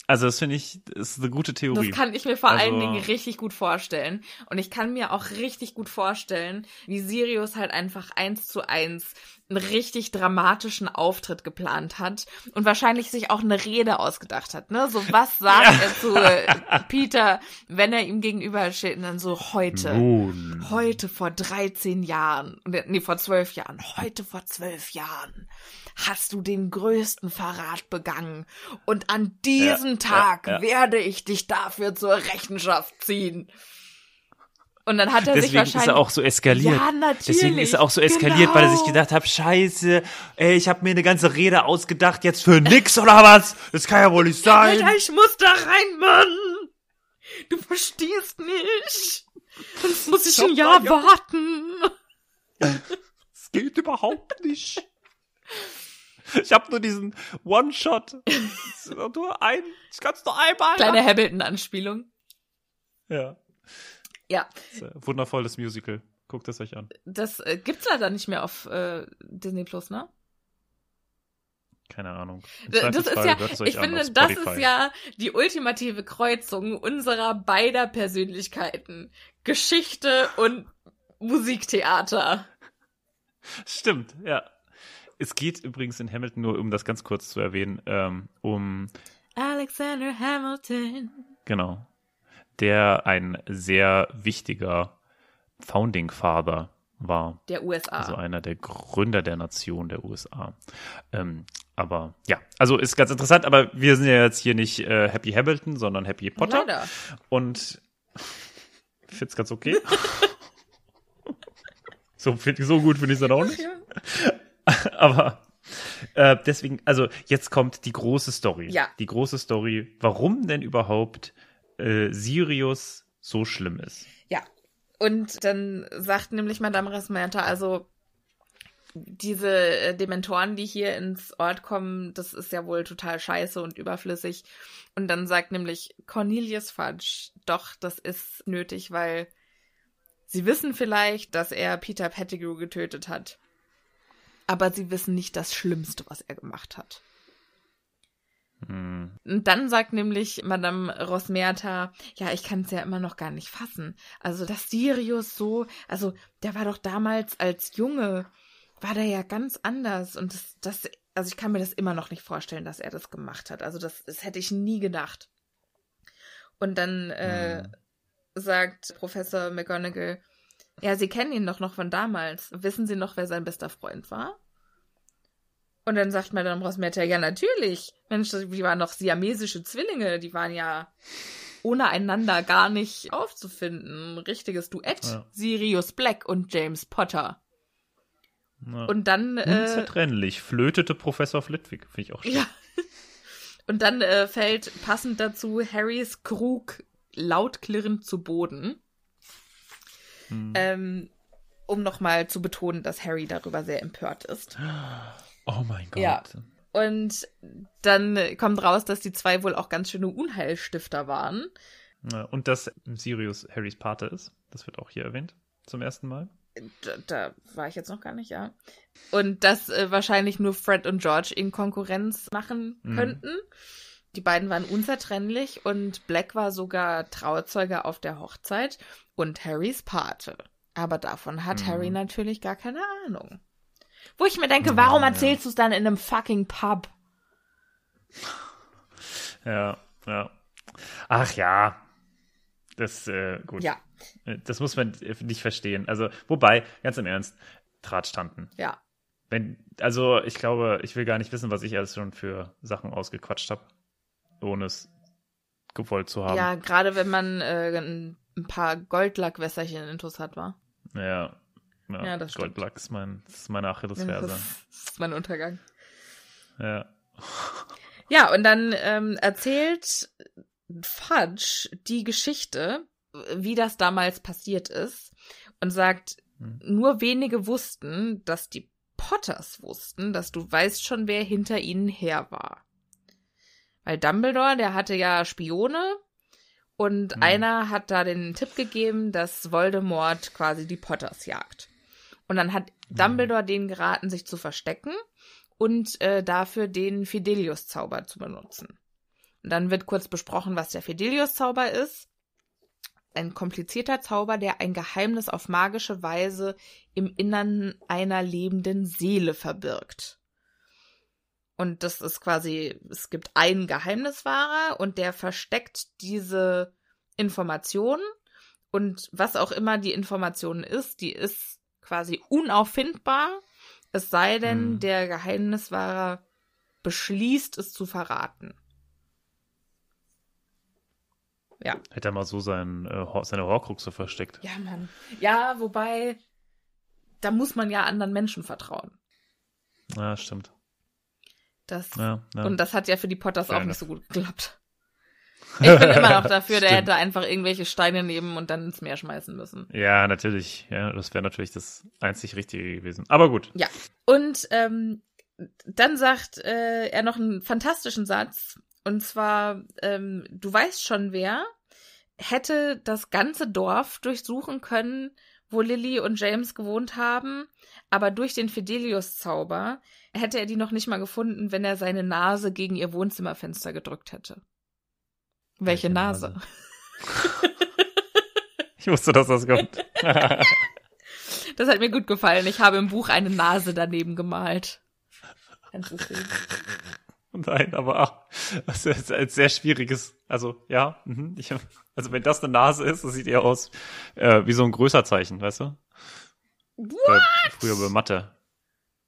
Speaker 1: Also, das finde ich, das ist eine gute Theorie.
Speaker 2: Das kann ich mir vor
Speaker 1: Also-
Speaker 2: allen Dingen richtig gut vorstellen. Und ich kann mir auch richtig gut vorstellen, wie Sirius halt einfach eins zu eins einen richtig dramatischen Auftritt geplant hat und wahrscheinlich sich auch eine Rede ausgedacht hat. Ne? So was sagt er zu äh, Peter, wenn er ihm gegenüber steht und dann so heute.
Speaker 1: Nun.
Speaker 2: Heute vor 13 Jahren, nee, vor 12 Jahren, heute vor 12 Jahren hast du den größten Verrat begangen und an diesem
Speaker 1: Ja,
Speaker 2: Tag
Speaker 1: ja, ja.
Speaker 2: werde ich dich dafür zur Rechenschaft ziehen. Und dann hat er sich
Speaker 1: Deswegen
Speaker 2: wahrscheinlich
Speaker 1: ist er auch so eskaliert.
Speaker 2: Ja, natürlich.
Speaker 1: Deswegen ist er auch so eskaliert, weil er sich
Speaker 2: Genau.
Speaker 1: gedacht hat, scheiße, ey, ich habe mir eine ganze Rede ausgedacht, jetzt für nix oder was? Das kann ja wohl nicht sein.
Speaker 2: Alter, ich muss da rein, Mann. Du verstehst nicht. Sonst muss ich
Speaker 1: hab
Speaker 2: ein Jahr warten.
Speaker 1: Das geht überhaupt nicht. Ich habe nur diesen One-Shot. Nur ein, ich kann es nur einmal.
Speaker 2: Kleine Hamilton-Anspielung.
Speaker 1: Ja.
Speaker 2: Ja,
Speaker 1: Das ein wundervolles Musical. Guckt es euch an.
Speaker 2: das äh, gibt's leider nicht mehr auf äh, Disney Plus, ne?
Speaker 1: Keine Ahnung.
Speaker 2: Das ist ja, ich finde, das ist ja die ultimative Kreuzung unserer beider Persönlichkeiten. Geschichte und Musiktheater.
Speaker 1: Stimmt, ja. Es geht übrigens in Hamilton nur, um das ganz kurz zu erwähnen, ähm, um,
Speaker 2: Alexander Hamilton.
Speaker 1: genau, der ein sehr wichtiger Founding Father war.
Speaker 2: Der USA.
Speaker 1: Also einer der Gründer der Nation der USA. Ähm, aber ja, also ist ganz interessant, aber wir sind ja jetzt hier nicht äh, Happy Hamilton, sondern Happy Potter.
Speaker 2: Leider.
Speaker 1: Und ich find's ganz okay. so, so gut finde ich es dann auch nicht. Aber Äh, deswegen, also jetzt kommt die große Story.
Speaker 2: Ja.
Speaker 1: Die große Story, warum denn überhaupt äh, Sirius so schlimm ist.
Speaker 2: Ja. Und dann sagt nämlich Madame Rasmenta, also diese äh, Dementoren, die hier ins Ort kommen, das ist ja wohl total scheiße und überflüssig. Und dann sagt nämlich Cornelius Fudge, doch, das ist nötig, weil sie wissen vielleicht, dass er Peter Pettigrew getötet hat. Aber sie wissen nicht das Schlimmste, was er gemacht hat.
Speaker 1: Hm.
Speaker 2: Und dann sagt nämlich Madame Rosmerta, ja, ich kann es ja immer noch gar nicht fassen. Also, dass Sirius so, also, der war doch damals als Junge, war der ja ganz anders. Und das, das, also ich kann mir das immer noch nicht vorstellen, dass er das gemacht hat. Also, das, das hätte ich nie gedacht. Und dann äh,
Speaker 1: Hm.
Speaker 2: sagt Professor McGonagall, ja, Sie kennen ihn doch noch von damals. Wissen Sie noch, wer sein bester Freund war? Und dann sagt Madame Rosmerta, ja, natürlich. Mensch, die waren doch siamesische Zwillinge. Die waren ja ohne einander gar nicht aufzufinden. Ein richtiges Duett.
Speaker 1: Ja.
Speaker 2: Sirius Black und James Potter.
Speaker 1: Ja.
Speaker 2: Und dann, äh,
Speaker 1: Unzertrennlich, flötete Professor Flitwick, finde ich auch schön.
Speaker 2: ja. Und dann äh, fällt passend dazu Harrys Krug laut klirrend zu Boden.
Speaker 1: Hm.
Speaker 2: Ähm, um nochmal zu betonen, dass Harry darüber sehr empört ist.
Speaker 1: Oh mein Gott.
Speaker 2: Ja. Und dann kommt raus, dass die zwei wohl auch ganz schöne Unheilstifter waren.
Speaker 1: Und dass Sirius Harrys Pate ist. Das wird auch hier erwähnt. Zum ersten Mal.
Speaker 2: Da, da war ich jetzt noch gar nicht, ja. Und dass äh, wahrscheinlich nur Fred und George in Konkurrenz machen
Speaker 1: Mhm.
Speaker 2: könnten. Die beiden waren unzertrennlich und Black war sogar Trauzeuge auf der Hochzeit und Harrys Pate. Aber davon hat
Speaker 1: Mhm.
Speaker 2: Harry natürlich gar keine Ahnung. Wo ich mir denke, warum
Speaker 1: Ja,
Speaker 2: erzählst du es dann in einem fucking Pub?
Speaker 1: Ja, ja. Ach ja. Das, äh, gut.
Speaker 2: Ja,
Speaker 1: Das muss man äh, nicht verstehen. Also, wobei, ganz im Ernst, Drahtstanden.
Speaker 2: ja.
Speaker 1: Wenn, also, ich glaube, ich will gar nicht wissen, was ich alles schon für Sachen ausgequatscht habe, ohne es gewollt zu haben.
Speaker 2: Ja, gerade wenn man äh, ein paar Goldlackwässerchen intus hat, war.
Speaker 1: Ja, ja,
Speaker 2: Ja, das
Speaker 1: ist, mein, das ist meine Achillesferse.
Speaker 2: Das ist mein Untergang.
Speaker 1: Ja.
Speaker 2: Ja, und dann ähm, erzählt Fudge die Geschichte, wie das damals passiert ist, und sagt,
Speaker 1: Hm.
Speaker 2: nur wenige wussten, dass die Potters wussten, dass du weißt schon, wer hinter ihnen her war. Weil Dumbledore, der hatte ja Spione und
Speaker 1: Hm.
Speaker 2: einer hat da den Tipp gegeben, dass Voldemort quasi die Potters jagt. Und dann hat Dumbledore denen geraten, sich zu verstecken und äh, dafür den Fidelius-Zauber zu benutzen. Und dann wird kurz besprochen, was der Fidelius-Zauber ist. Ein komplizierter Zauber, der ein Geheimnis auf magische Weise im Innern einer lebenden Seele verbirgt. Und das ist quasi, es gibt einen Geheimniswahrer und der versteckt diese Information und was auch immer die Information ist, die ist quasi unauffindbar, es sei denn,
Speaker 1: Mhm.
Speaker 2: der Geheimniswahrer beschließt, es zu verraten. Ja.
Speaker 1: Hätte er mal so sein, äh, seine Horcruxe versteckt.
Speaker 2: Ja, Mann. Ja, wobei, da muss man ja anderen Menschen vertrauen.
Speaker 1: Ja, stimmt.
Speaker 2: Das,
Speaker 1: Ja, ja.
Speaker 2: Und das hat ja für die Potters
Speaker 1: Fair
Speaker 2: auch nicht so gut geklappt. Ich bin immer noch dafür, der hätte einfach irgendwelche Steine nehmen und dann ins Meer schmeißen müssen.
Speaker 1: Ja, natürlich. Ja, das wäre natürlich das einzig Richtige gewesen. Aber gut.
Speaker 2: Ja. Und ähm, dann sagt äh, er noch einen fantastischen Satz. Und zwar, ähm, du weißt schon wer, hätte das ganze Dorf durchsuchen können, wo Lily und James gewohnt haben, aber durch den Fidelius-Zauber hätte er die noch nicht mal gefunden, wenn er seine Nase gegen ihr Wohnzimmerfenster gedrückt hätte. Welche,
Speaker 1: Welche
Speaker 2: Nase?
Speaker 1: Nase? Ich wusste, dass das kommt.
Speaker 2: Das hat mir gut gefallen. Ich habe im Buch eine Nase daneben gemalt.
Speaker 1: Nein, aber auch, das ist ein sehr schwieriges, also ja, mhm, ich, also wenn das eine Nase ist, das sieht eher aus äh, wie so ein Größerzeichen, weißt du? Bei, früher bei Mathe.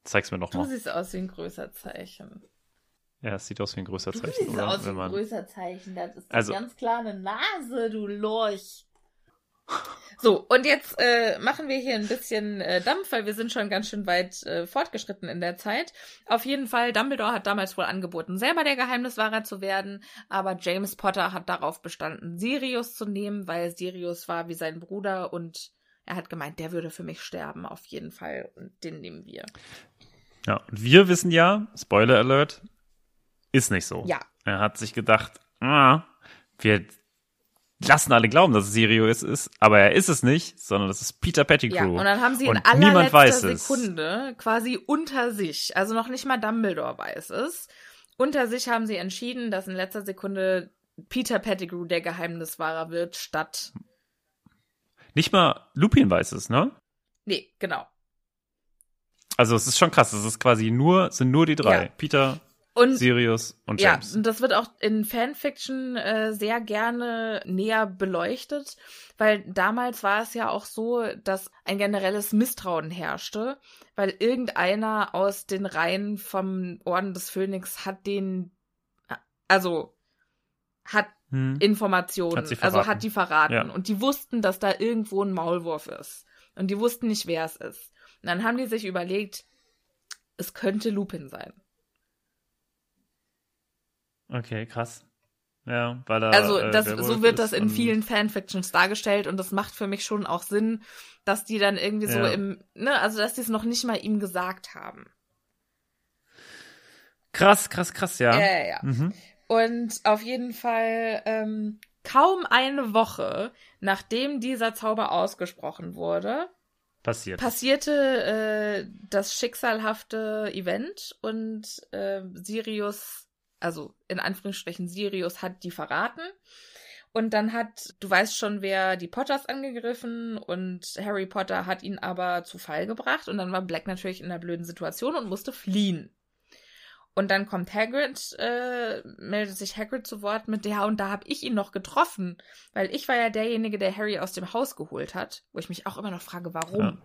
Speaker 1: Zeig's mir noch
Speaker 2: Du siehst aus wie ein größer Zeichen.
Speaker 1: Ja, es sieht aus wie ein
Speaker 2: Du
Speaker 1: Größerzeichen,
Speaker 2: siehst
Speaker 1: oder?
Speaker 2: aus wie ein größer Zeichen. Das ist
Speaker 1: Also-
Speaker 2: ganz klar eine Nase, du Lorch. So, und jetzt äh, machen wir hier ein bisschen äh, Dampf, weil wir sind schon ganz schön weit äh, fortgeschritten in der Zeit. Auf jeden Fall, Dumbledore hat damals wohl angeboten, selber der Geheimniswahrer zu werden, aber James Potter hat darauf bestanden, Sirius zu nehmen, weil Sirius war wie sein Bruder und er hat gemeint, der würde für mich sterben, auf jeden Fall, und den nehmen wir.
Speaker 1: Ja, und wir wissen ja, Spoiler Alert, ist nicht so.
Speaker 2: Ja.
Speaker 1: Er hat sich gedacht, ah, wir lassen alle glauben, dass es Sirius ist, aber er ist es nicht, sondern das ist Peter Pettigrew.
Speaker 2: Ja, und dann haben sie in allerletzter
Speaker 1: es.
Speaker 2: Sekunde quasi unter sich, also noch nicht mal Dumbledore weiß es, unter sich haben sie entschieden, dass in letzter Sekunde Peter Pettigrew der Geheimniswahrer wird, statt.
Speaker 1: Nicht mal Lupin weiß es, ne?
Speaker 2: Nee, genau.
Speaker 1: Also es ist schon krass, es ist quasi nur, sind nur die drei.
Speaker 2: Ja.
Speaker 1: Peter,
Speaker 2: Und
Speaker 1: Sirius und
Speaker 2: ja,
Speaker 1: James.
Speaker 2: und das wird auch in Fanfiction äh, sehr gerne näher beleuchtet, weil damals war es ja auch so, dass ein generelles Misstrauen herrschte, weil irgendeiner aus den Reihen vom Orden des Phönix hat den, also hat
Speaker 1: Hm.
Speaker 2: Informationen,
Speaker 1: Hat
Speaker 2: also hat die verraten.
Speaker 1: Ja.
Speaker 2: Und die wussten, dass da irgendwo ein Maulwurf ist. Und die wussten nicht, wer es ist. Und dann haben die sich überlegt, es könnte Lupin sein.
Speaker 1: Okay, krass. Ja, weil er.
Speaker 2: Also
Speaker 1: äh,
Speaker 2: das,
Speaker 1: Werwolf
Speaker 2: so wird das in vielen Fanfictions dargestellt und das macht für mich schon auch Sinn, dass die dann irgendwie so
Speaker 1: Ja.
Speaker 2: im, ne, also dass die es noch nicht mal ihm gesagt haben.
Speaker 1: Krass, krass, krass, ja.
Speaker 2: Ja, ja, ja.
Speaker 1: Mhm.
Speaker 2: Und auf jeden Fall ähm, kaum eine Woche, nachdem dieser Zauber ausgesprochen wurde,
Speaker 1: Passiert.
Speaker 2: passierte äh, das schicksalhafte Event und äh, Sirius, also in Anführungsstrichen Sirius hat die verraten. Und dann hat, du weißt schon, wer die Potters angegriffen und Harry Potter hat ihn aber zu Fall gebracht und dann war Black natürlich in einer blöden Situation und musste fliehen. Und dann kommt Hagrid, äh, meldet sich Hagrid zu Wort mit, ja, und da hab ich ihn noch getroffen, weil ich war ja derjenige, der Harry aus dem Haus geholt hat, wo ich mich auch immer noch frage, warum.
Speaker 1: Ja.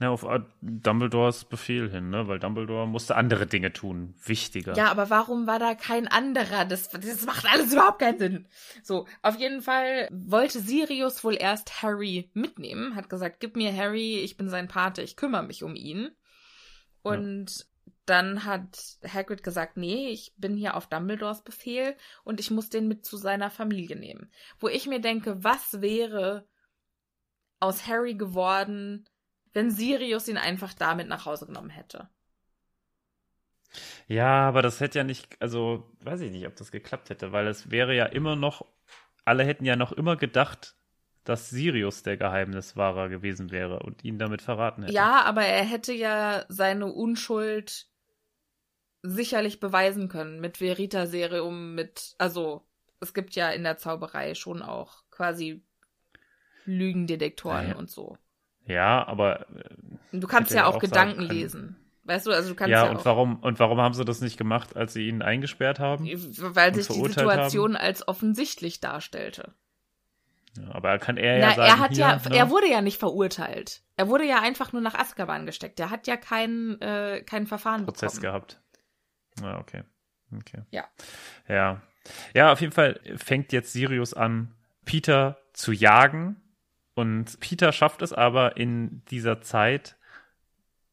Speaker 1: Ja, auf Dumbledores Befehl hin, ne? Weil Dumbledore musste andere Dinge tun. Wichtiger.
Speaker 2: Ja, aber warum war da kein anderer? Das, das macht alles überhaupt keinen Sinn. So, auf jeden Fall wollte Sirius wohl erst Harry mitnehmen, hat gesagt, gib mir Harry, ich bin sein Pate, ich kümmere mich um ihn. Und dann hat Hagrid gesagt, nee, ich bin hier auf Dumbledores Befehl und ich muss den mit zu seiner Familie nehmen. Wo ich mir denke, was wäre aus Harry geworden, wenn Sirius ihn einfach damit nach Hause genommen hätte?
Speaker 1: Ja, aber das hätte ja nicht, also weiß ich nicht, ob das geklappt hätte, weil es wäre ja immer noch, alle hätten ja noch immer gedacht, dass Sirius der Geheimniswahrer gewesen wäre und ihn damit verraten hätte.
Speaker 2: Ja, aber er hätte ja seine Unschuld sicherlich beweisen können mit Veritaserum, mit, also es gibt ja in der Zauberei schon auch quasi Lügendetektoren
Speaker 1: ja.
Speaker 2: und so.
Speaker 1: Ja, aber
Speaker 2: Und du kannst ja auch
Speaker 1: auch
Speaker 2: Gedanken lesen. Weißt du, also du kannst
Speaker 1: ja,
Speaker 2: ja,
Speaker 1: und
Speaker 2: auch,
Speaker 1: warum und warum haben sie das nicht gemacht, als sie ihn eingesperrt haben?
Speaker 2: weil
Speaker 1: und
Speaker 2: sich die Situation als offensichtlich darstellte.
Speaker 1: Ja, aber kann er
Speaker 2: Na,
Speaker 1: ja sagen,
Speaker 2: er hat
Speaker 1: hier,
Speaker 2: ja,
Speaker 1: ne?
Speaker 2: er wurde ja nicht verurteilt. Er wurde ja einfach nur nach Azkaban gesteckt. Er hat ja kein, äh, kein Verfahren
Speaker 1: Prozess
Speaker 2: bekommen.
Speaker 1: gehabt. Ja, okay. Okay.
Speaker 2: Ja.
Speaker 1: Ja. Ja, auf jeden Fall fängt jetzt Sirius an, Peter zu jagen. Und Peter schafft es aber in dieser Zeit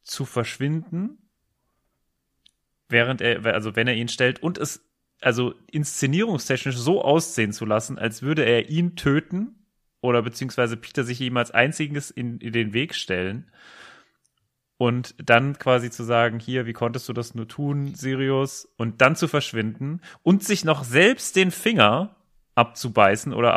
Speaker 1: zu verschwinden, während er, also wenn er ihn stellt und es also inszenierungstechnisch so aussehen zu lassen, als würde er ihn töten oder beziehungsweise Peter sich ihm als einziges in, in den Weg stellen und dann quasi zu sagen, hier, wie konntest du das nur tun, Sirius, und dann zu verschwinden und sich noch selbst den Finger abzubeißen oder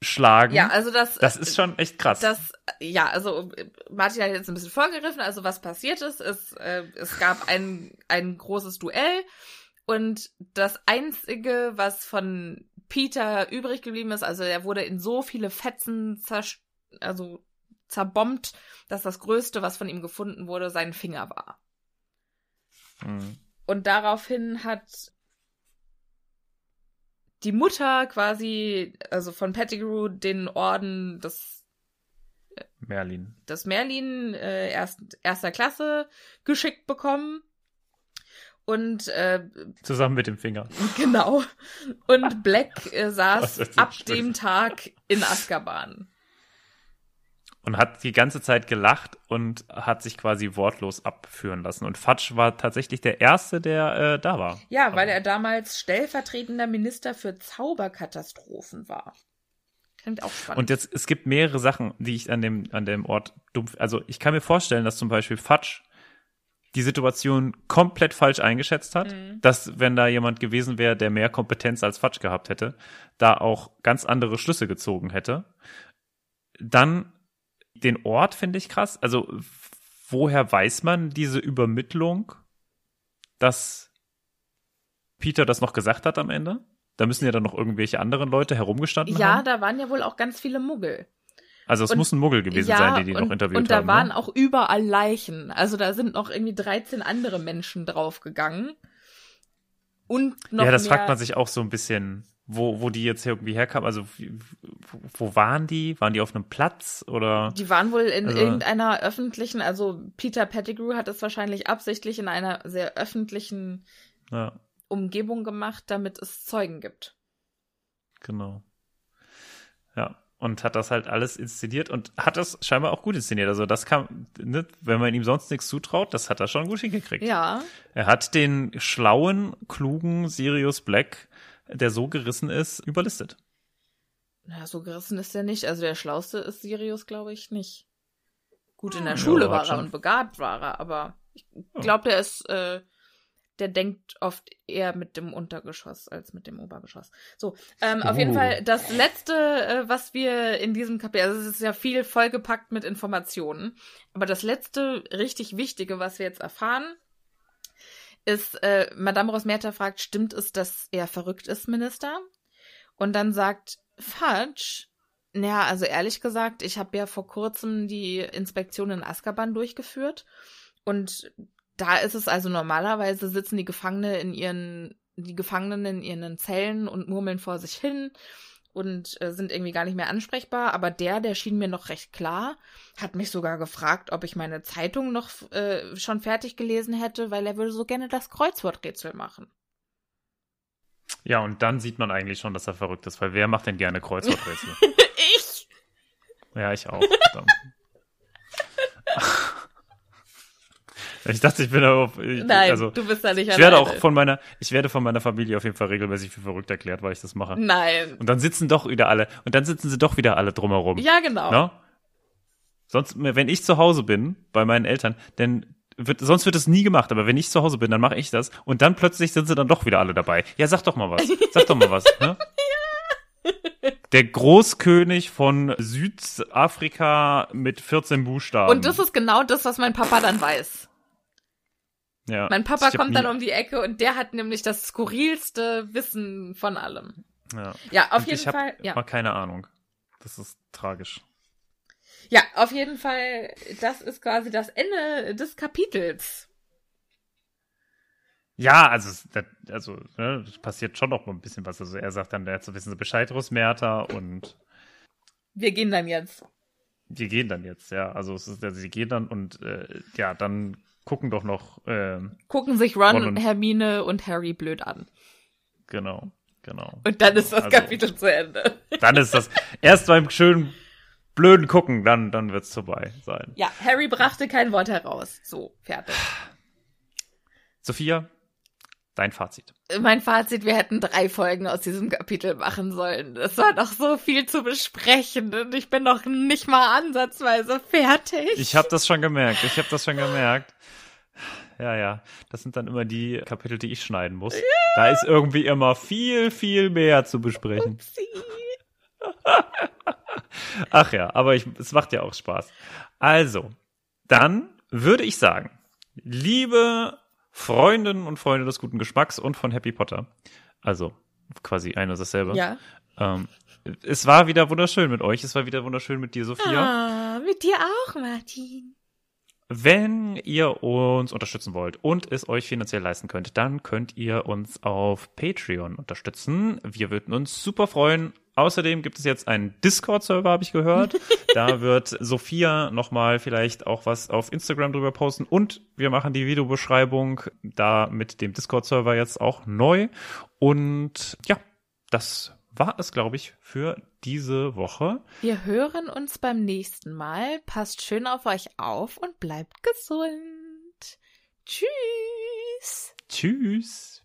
Speaker 1: abzuschlagen.
Speaker 2: Ja, also das,
Speaker 1: das ist schon echt krass.
Speaker 2: Das, ja, also Martin hat jetzt ein bisschen vorgegriffen. Also was passiert ist, ist, äh, es gab ein, ein großes Duell und das Einzige, was von Peter übrig geblieben ist, also er wurde in so viele Fetzen zerst also zerbombt, dass das Größte, was von ihm gefunden wurde, sein Finger war.
Speaker 1: Mhm.
Speaker 2: Und daraufhin hat die Mutter quasi, also von Pettigrew, den Orden des
Speaker 1: Merlin.
Speaker 2: das Merlin äh, erst, erster Klasse geschickt bekommen. Und äh,
Speaker 1: Zusammen mit dem Finger.
Speaker 2: genau. Und Black äh, saß ab dem Tag in Azkaban.
Speaker 1: Und hat die ganze Zeit gelacht und hat sich quasi wortlos abführen lassen. Und Fatsch war tatsächlich der Erste, der äh, da war.
Speaker 2: Ja, weil er damals stellvertretender Minister für Zauberkatastrophen war. Klingt auch spannend.
Speaker 1: Und jetzt, es gibt mehrere Sachen, die ich an dem, an dem Ort dumpf, also ich kann mir vorstellen, dass zum Beispiel Fatsch die Situation komplett falsch eingeschätzt hat, mhm. dass wenn da jemand gewesen wäre, der mehr Kompetenz als Fatsch gehabt hätte, da auch ganz andere Schlüsse gezogen hätte. Dann den Ort finde ich krass. Also woher weiß man diese Übermittlung, dass Peter das noch gesagt hat am Ende? Da müssen ja dann noch irgendwelche anderen Leute herumgestanden
Speaker 2: ja,
Speaker 1: haben.
Speaker 2: Ja, da waren ja wohl auch ganz viele Muggel.
Speaker 1: Also es und, muss ein Muggel gewesen
Speaker 2: ja,
Speaker 1: sein, die die
Speaker 2: und,
Speaker 1: noch interviewt haben.
Speaker 2: Und da
Speaker 1: haben,
Speaker 2: waren
Speaker 1: ne?
Speaker 2: auch überall Leichen. Also da sind noch irgendwie 13 andere Menschen draufgegangen. Und noch
Speaker 1: Ja, das
Speaker 2: mehr,
Speaker 1: fragt man sich auch so ein bisschen, wo, wo die jetzt irgendwie herkamen. Also wo waren die? Waren die auf einem Platz oder?
Speaker 2: Die waren wohl in also, irgendeiner öffentlichen, also Peter Pettigrew hat es wahrscheinlich absichtlich in einer sehr öffentlichen
Speaker 1: ja.
Speaker 2: Umgebung gemacht, damit es Zeugen gibt.
Speaker 1: Genau. Ja, und hat das halt alles inszeniert und hat das scheinbar auch gut inszeniert. Also das kam, ne, wenn man ihm sonst nichts zutraut, das hat er schon gut hingekriegt.
Speaker 2: Ja.
Speaker 1: Er hat den schlauen, klugen Sirius Black, der so gerissen ist, überlistet.
Speaker 2: Na, so gerissen ist er nicht. Also der Schlauste ist Sirius, glaube ich, nicht. Gut, in der Schule ja, war er und begabt war er, aber ich glaube, der ist äh, der denkt oft eher mit dem Untergeschoss als mit dem Obergeschoss. So, ähm, uh. auf jeden uh. Fall das letzte, äh, was wir in diesem Kapitel, also es ist ja viel vollgepackt mit Informationen, aber das letzte richtig Wichtige, was wir jetzt erfahren, ist, äh, Madame Rosmerta fragt, stimmt es, dass er verrückt ist, Minister? Und dann sagt Fudge, naja, also ehrlich gesagt, ich habe ja vor kurzem die Inspektion in Azkaban durchgeführt und da ist es also normalerweise sitzen die Gefangene in ihren, die Gefangenen in ihren Zellen und murmeln vor sich hin und äh, sind irgendwie gar nicht mehr ansprechbar. Aber der, der schien mir noch recht klar, hat mich sogar gefragt, ob ich meine Zeitung noch äh, schon fertig gelesen hätte, weil er würde so gerne das Kreuzworträtsel machen.
Speaker 1: Ja, und dann sieht man eigentlich schon, dass er verrückt ist, weil wer macht denn gerne Kreuzworträtsel?
Speaker 2: ich!
Speaker 1: Ja, ich auch. Ich dachte, ich bin da auf. Ich,
Speaker 2: Nein,
Speaker 1: also,
Speaker 2: du bist da nicht
Speaker 1: ich werde auch von meiner, ich werde von meiner Familie auf jeden Fall regelmäßig für verrückt erklärt, weil ich das mache.
Speaker 2: Nein.
Speaker 1: Und dann sitzen doch wieder alle, und dann sitzen sie doch wieder alle drumherum.
Speaker 2: Ja, genau.
Speaker 1: No? Sonst, wenn ich zu Hause bin, bei meinen Eltern, dann wird, sonst wird es nie gemacht, aber wenn ich zu Hause bin, dann mache ich das und dann plötzlich sind sie dann doch wieder alle dabei. Ja, sag doch mal was. Sag doch mal was. Ne? Der Großkönig von Südafrika mit 14 Buchstaben.
Speaker 2: Und das ist genau das, was mein Papa dann weiß.
Speaker 1: Ja,
Speaker 2: mein Papa kommt dann um die Ecke und der hat nämlich das skurrilste Wissen von allem.
Speaker 1: Ja,
Speaker 2: ja auf
Speaker 1: und
Speaker 2: jeden
Speaker 1: ich
Speaker 2: Fall.
Speaker 1: Ich ja. keine Ahnung. Das ist tragisch.
Speaker 2: Ja, auf jeden Fall, das ist quasi das Ende des Kapitels.
Speaker 1: Ja, also, das, also, ne, passiert schon noch mal ein bisschen was. Also er sagt dann, jetzt wissen Sie Bescheid, Rosmerta, und
Speaker 2: wir gehen dann jetzt.
Speaker 1: Wir gehen dann jetzt, ja. Also es ist, also sie gehen dann und äh, ja, dann gucken doch noch. Äh,
Speaker 2: gucken sich Ron, Ron und Hermine und Harry blöd an.
Speaker 1: Genau, genau.
Speaker 2: Und dann ist das also, Kapitel zu Ende.
Speaker 1: Dann ist das erst beim schönen blöden Gucken, dann, dann wird's vorbei sein.
Speaker 2: Ja, Harry brachte kein Wort heraus. So, fertig.
Speaker 1: Sophia, dein Fazit.
Speaker 2: Mein Fazit, wir hätten drei Folgen aus diesem Kapitel machen sollen. Es war noch so viel zu besprechen und ich bin noch nicht mal ansatzweise fertig.
Speaker 1: Ich habe das schon gemerkt. Ich habe das schon gemerkt. Ja, ja. Das sind dann immer die Kapitel, die ich schneiden muss. Ja. Da ist irgendwie immer viel, viel mehr zu besprechen. Ach ja, aber ich, es macht ja auch Spaß. Also, dann würde ich sagen, liebe Freundinnen und Freunde des guten Geschmacks und von Happy Potter, also quasi ein und dasselbe.
Speaker 2: Ja.
Speaker 1: Ähm, es war wieder wunderschön mit euch. Es war wieder wunderschön mit dir, Sophia.
Speaker 2: Ah, mit dir auch, Martin.
Speaker 1: Wenn ihr uns unterstützen wollt und es euch finanziell leisten könnt, dann könnt ihr uns auf Patreon unterstützen. Wir würden uns super freuen. Außerdem gibt es jetzt einen Discord-Server, habe ich gehört. da wird Sophia nochmal vielleicht auch was auf Instagram drüber posten. Und wir machen die Videobeschreibung da mit dem Discord-Server jetzt auch neu. Und ja, das war es, glaube ich, für diese Woche.
Speaker 2: Wir hören uns beim nächsten Mal. Passt schön auf euch auf und bleibt gesund. Tschüss.
Speaker 1: Tschüss.